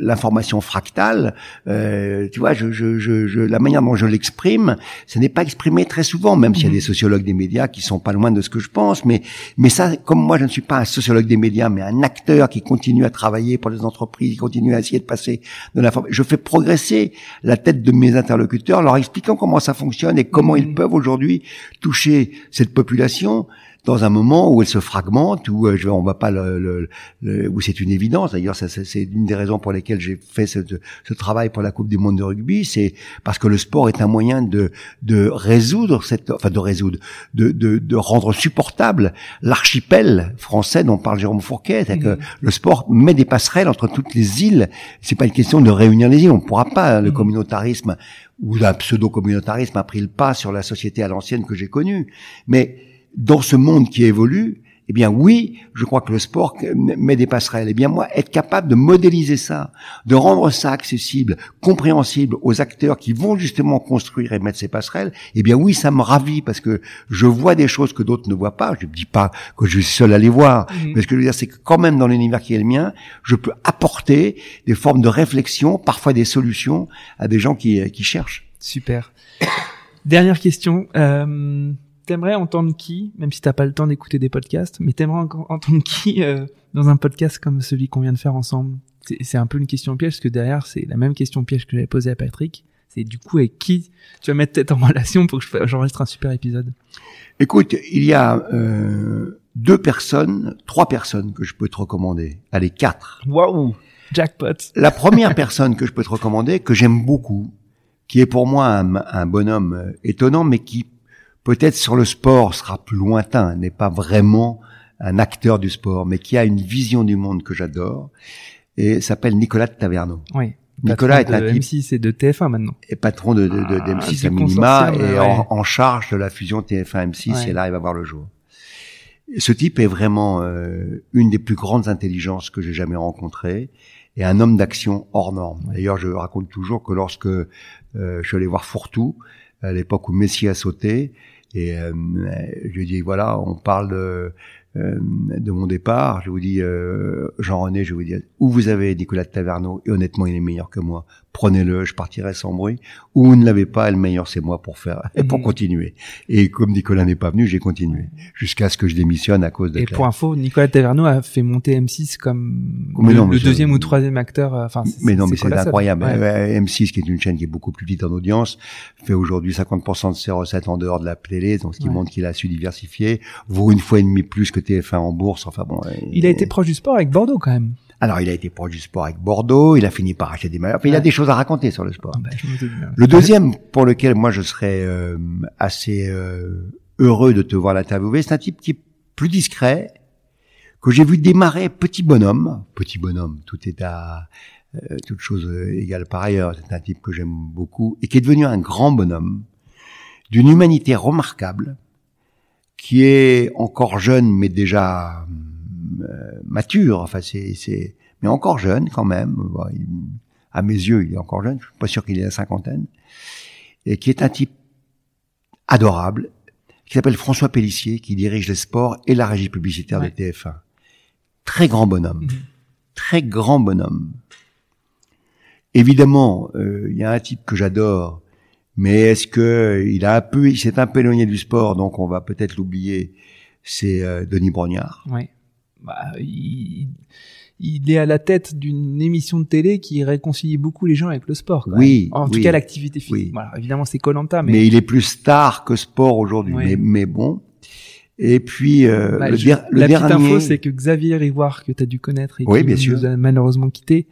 l'information fractale. Euh, tu vois, je, je, je, je- la manière dont je l'exprime, ce n'est pas exprimé très souvent, même s'il y a Mhm. des sociologues des médias qui sont pas loin de ce que je pense. Mais, mais ça, comme moi, je ne suis pas un sociologue des médias, mais un acteur qui continue à travailler pour les entreprises, qui continue à essayer de passer de l'information. Je fais progresser la tête de mes interlocuteurs, leur expliquant comment ça fonctionne et comment ils Mhm. peuvent aujourd'hui toucher cette population dans un moment où elle se fragmente, où euh, je, on va pas le, le, où c'est une évidence. D'ailleurs, ça, c'est une des raisons pour lesquelles j'ai fait ce, ce, travail pour la Coupe du Monde de rugby, c'est parce que le sport est un moyen de de résoudre cette, enfin de résoudre, de de, de rendre supportable l'archipel français dont parle Jérôme Fourquet. C'est que mmh. le sport met des passerelles entre toutes les îles. C'est pas une question de réunir les îles. On pourra pas. Le mmh. communautarisme ou un pseudo-communautarisme a pris le pas sur la société à l'ancienne que j'ai connue. Mais dans ce monde qui évolue, eh bien oui, je crois que le sport met des passerelles. Eh bien moi, être capable de modéliser ça, de rendre ça accessible, compréhensible aux acteurs qui vont justement construire et mettre ces passerelles, eh bien oui, ça me ravit parce que je vois des choses que d'autres ne voient pas. Je ne dis pas que je suis seul à les voir, mmh. mais ce que je veux dire, c'est que quand même dans l'univers qui est le mien, je peux apporter des formes de réflexion, parfois des solutions à des gens qui, qui cherchent. Super. Dernière question. Euh t'aimerais entendre qui, même si t'as pas le temps d'écouter des podcasts, mais t'aimerais entendre qui euh, dans un podcast comme celui qu'on vient de faire ensemble? C'est un peu une question piège, parce que derrière, c'est la même question piège que j'avais posée à Patrick. C'est du coup avec qui tu vas mettre tête en relation pour que j'enregistre un super épisode? Écoute, il y a euh, deux personnes, trois personnes que je peux te recommander. Allez, quatre. Waouh Jackpot. La première personne que je peux te recommander, que j'aime beaucoup, qui est pour moi un, un bonhomme euh, étonnant, mais qui peut-être sur le sport sera plus lointain, n'est pas vraiment un acteur du sport, mais qui a une vision du monde que j'adore, et s'appelle Nicolas de Taverneau. Oui. Nicolas est un type M6 et de TF1 maintenant. Et patron de, de, de, ah, M6 à minima et en, charge de la fusion TF1 M6 et là il va voir le jour. Ce type est vraiment euh, une des plus grandes intelligences que j'ai jamais rencontrées et un homme d'action hors norme. D'ailleurs, je raconte toujours que lorsque euh, je suis allé voir Fourtou, à l'époque où Messi a sauté, et euh, je lui dis voilà, on parle de, euh, de mon départ. Je vous dis euh, Jean-René, je vous dis où vous avez Nicolas de Taverneau et honnêtement il est meilleur que moi prenez-le, je partirai sans bruit. Ou vous ne l'avez pas, le meilleur c'est moi pour faire, et pour mhm. continuer. Et comme Nicolas n'est pas venu, j'ai continué jusqu'à ce que je démissionne à cause de. Et pour info, Nicolas Taverneau a fait monter M6 comme le, deuxième ou troisième acteur. Euh, enfin, mais non, mais c'est incroyable. M6, qui est une chaîne qui est beaucoup plus petite en audience, fait aujourd'hui 50% de ses recettes en dehors de la télé, donc ce qui montre qu'il a su diversifier. Vaut une fois et demie plus que TF1 en bourse. Enfin bon. Il a été proche du sport avec Bordeaux quand même. Alors, il a été proche du sport avec Bordeaux, il a fini par acheter des malheurs. il a des choses à raconter sur le sport. Ah ben, le deuxième, pour lequel moi je serais euh, assez euh, heureux de te voir l'interviewer, c'est un type qui est plus discret, que j'ai vu démarrer petit bonhomme. Petit bonhomme, tout est à euh, toute chose égale par ailleurs. C'est un type que j'aime beaucoup et qui est devenu un grand bonhomme d'une humanité remarquable, qui est encore jeune mais déjà euh, mature. Enfin, c'est, c'est, mais encore jeune quand même. à mes yeux, il est encore jeune. Je suis pas sûr qu'il ait la cinquantaine. Et qui est un type adorable, qui s'appelle François Pellissier, qui dirige les sports et la régie publicitaire de TF1. Très grand bonhomme. Mhm. Très grand bonhomme. Évidemment, euh, il y a un type que j'adore, mais est-ce que il a un peu, il s'est un peu éloigné du sport, donc on va peut-être l'oublier. C'est euh, Denis Brognard. Oui bah, il, il, est à la tête d'une émission de télé qui réconcilie beaucoup les gens avec le sport. oui. En tout cas, l'activité physique. Voilà, évidemment, c'est Colanta, mais... mais il est plus star que sport aujourd'hui. Mais, mais bon. Et puis euh, bah, le, la petite info, c'est que Xavier Rivoire, que tu as dû connaître et qui nous a malheureusement quitté,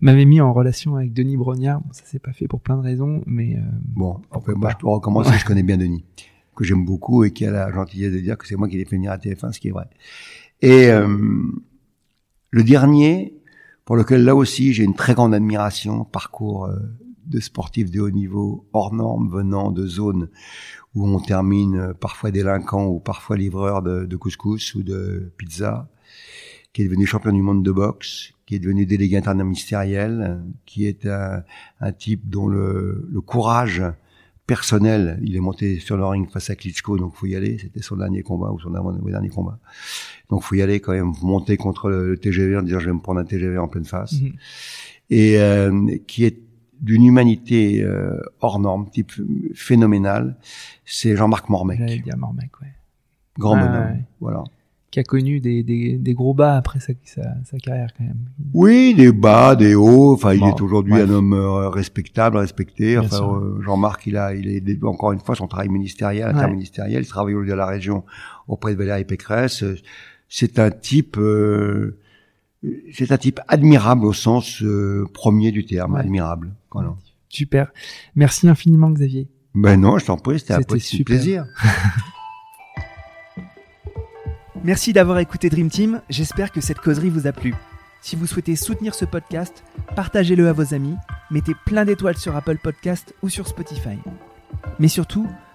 m'avait mis en relation avec Denis Brognard. Bon, ça s'est pas fait pour plein de raisons, mais euh, bon. moi, je peux recommencer. Je connais bien Denis, que j'aime beaucoup et qui a la gentillesse de dire que c'est moi qui l'ai fait venir à TF1, ce qui est vrai. Et euh, le dernier, pour lequel là aussi j'ai une très grande admiration, parcours euh, de sportifs de haut niveau, hors normes, venant de zones où on termine euh, parfois délinquant ou parfois livreur de, couscous ou de pizza, qui est devenu champion du monde de boxe, qui est devenu délégué interministériel, qui est un, type dont le, le courage personnel. Il est monté sur le ring face à Klitschko, donc faut y aller. C'était son dernier combat ou son dernier combat. Donc faut y aller quand même. Monter contre le, TGV en disant je vais me prendre un TGV en pleine face. Mhm. Et euh, qui est d'une humanité euh, hors norme, type phénoménal. C'est Jean-Marc Mormec. J'allais dire Mormec, ouais. Grand bonhomme, voilà qui a connu des, des, des gros bas après sa, sa, sa, carrière quand même. Oui, des bas, des hauts. Enfin, il est aujourd'hui un homme euh, respectable, respecté. enfin, euh, Jean-Marc, il a, il est encore une fois son travail ministériel, interministériel. Il travaille au de la région auprès de Valérie Pécresse. C'est un type. Euh, c'est un type admirable au sens euh, premier du terme, admirable. Voilà. Super. Merci infiniment, Xavier. Ben non, je t'en prie, c'était un petit plaisir. Merci d'avoir écouté Dream Team. J'espère que cette causerie vous a plu. Si vous souhaitez soutenir ce podcast, partagez-le à vos amis, mettez plein d'étoiles sur Apple Podcast ou sur Spotify. Mais surtout,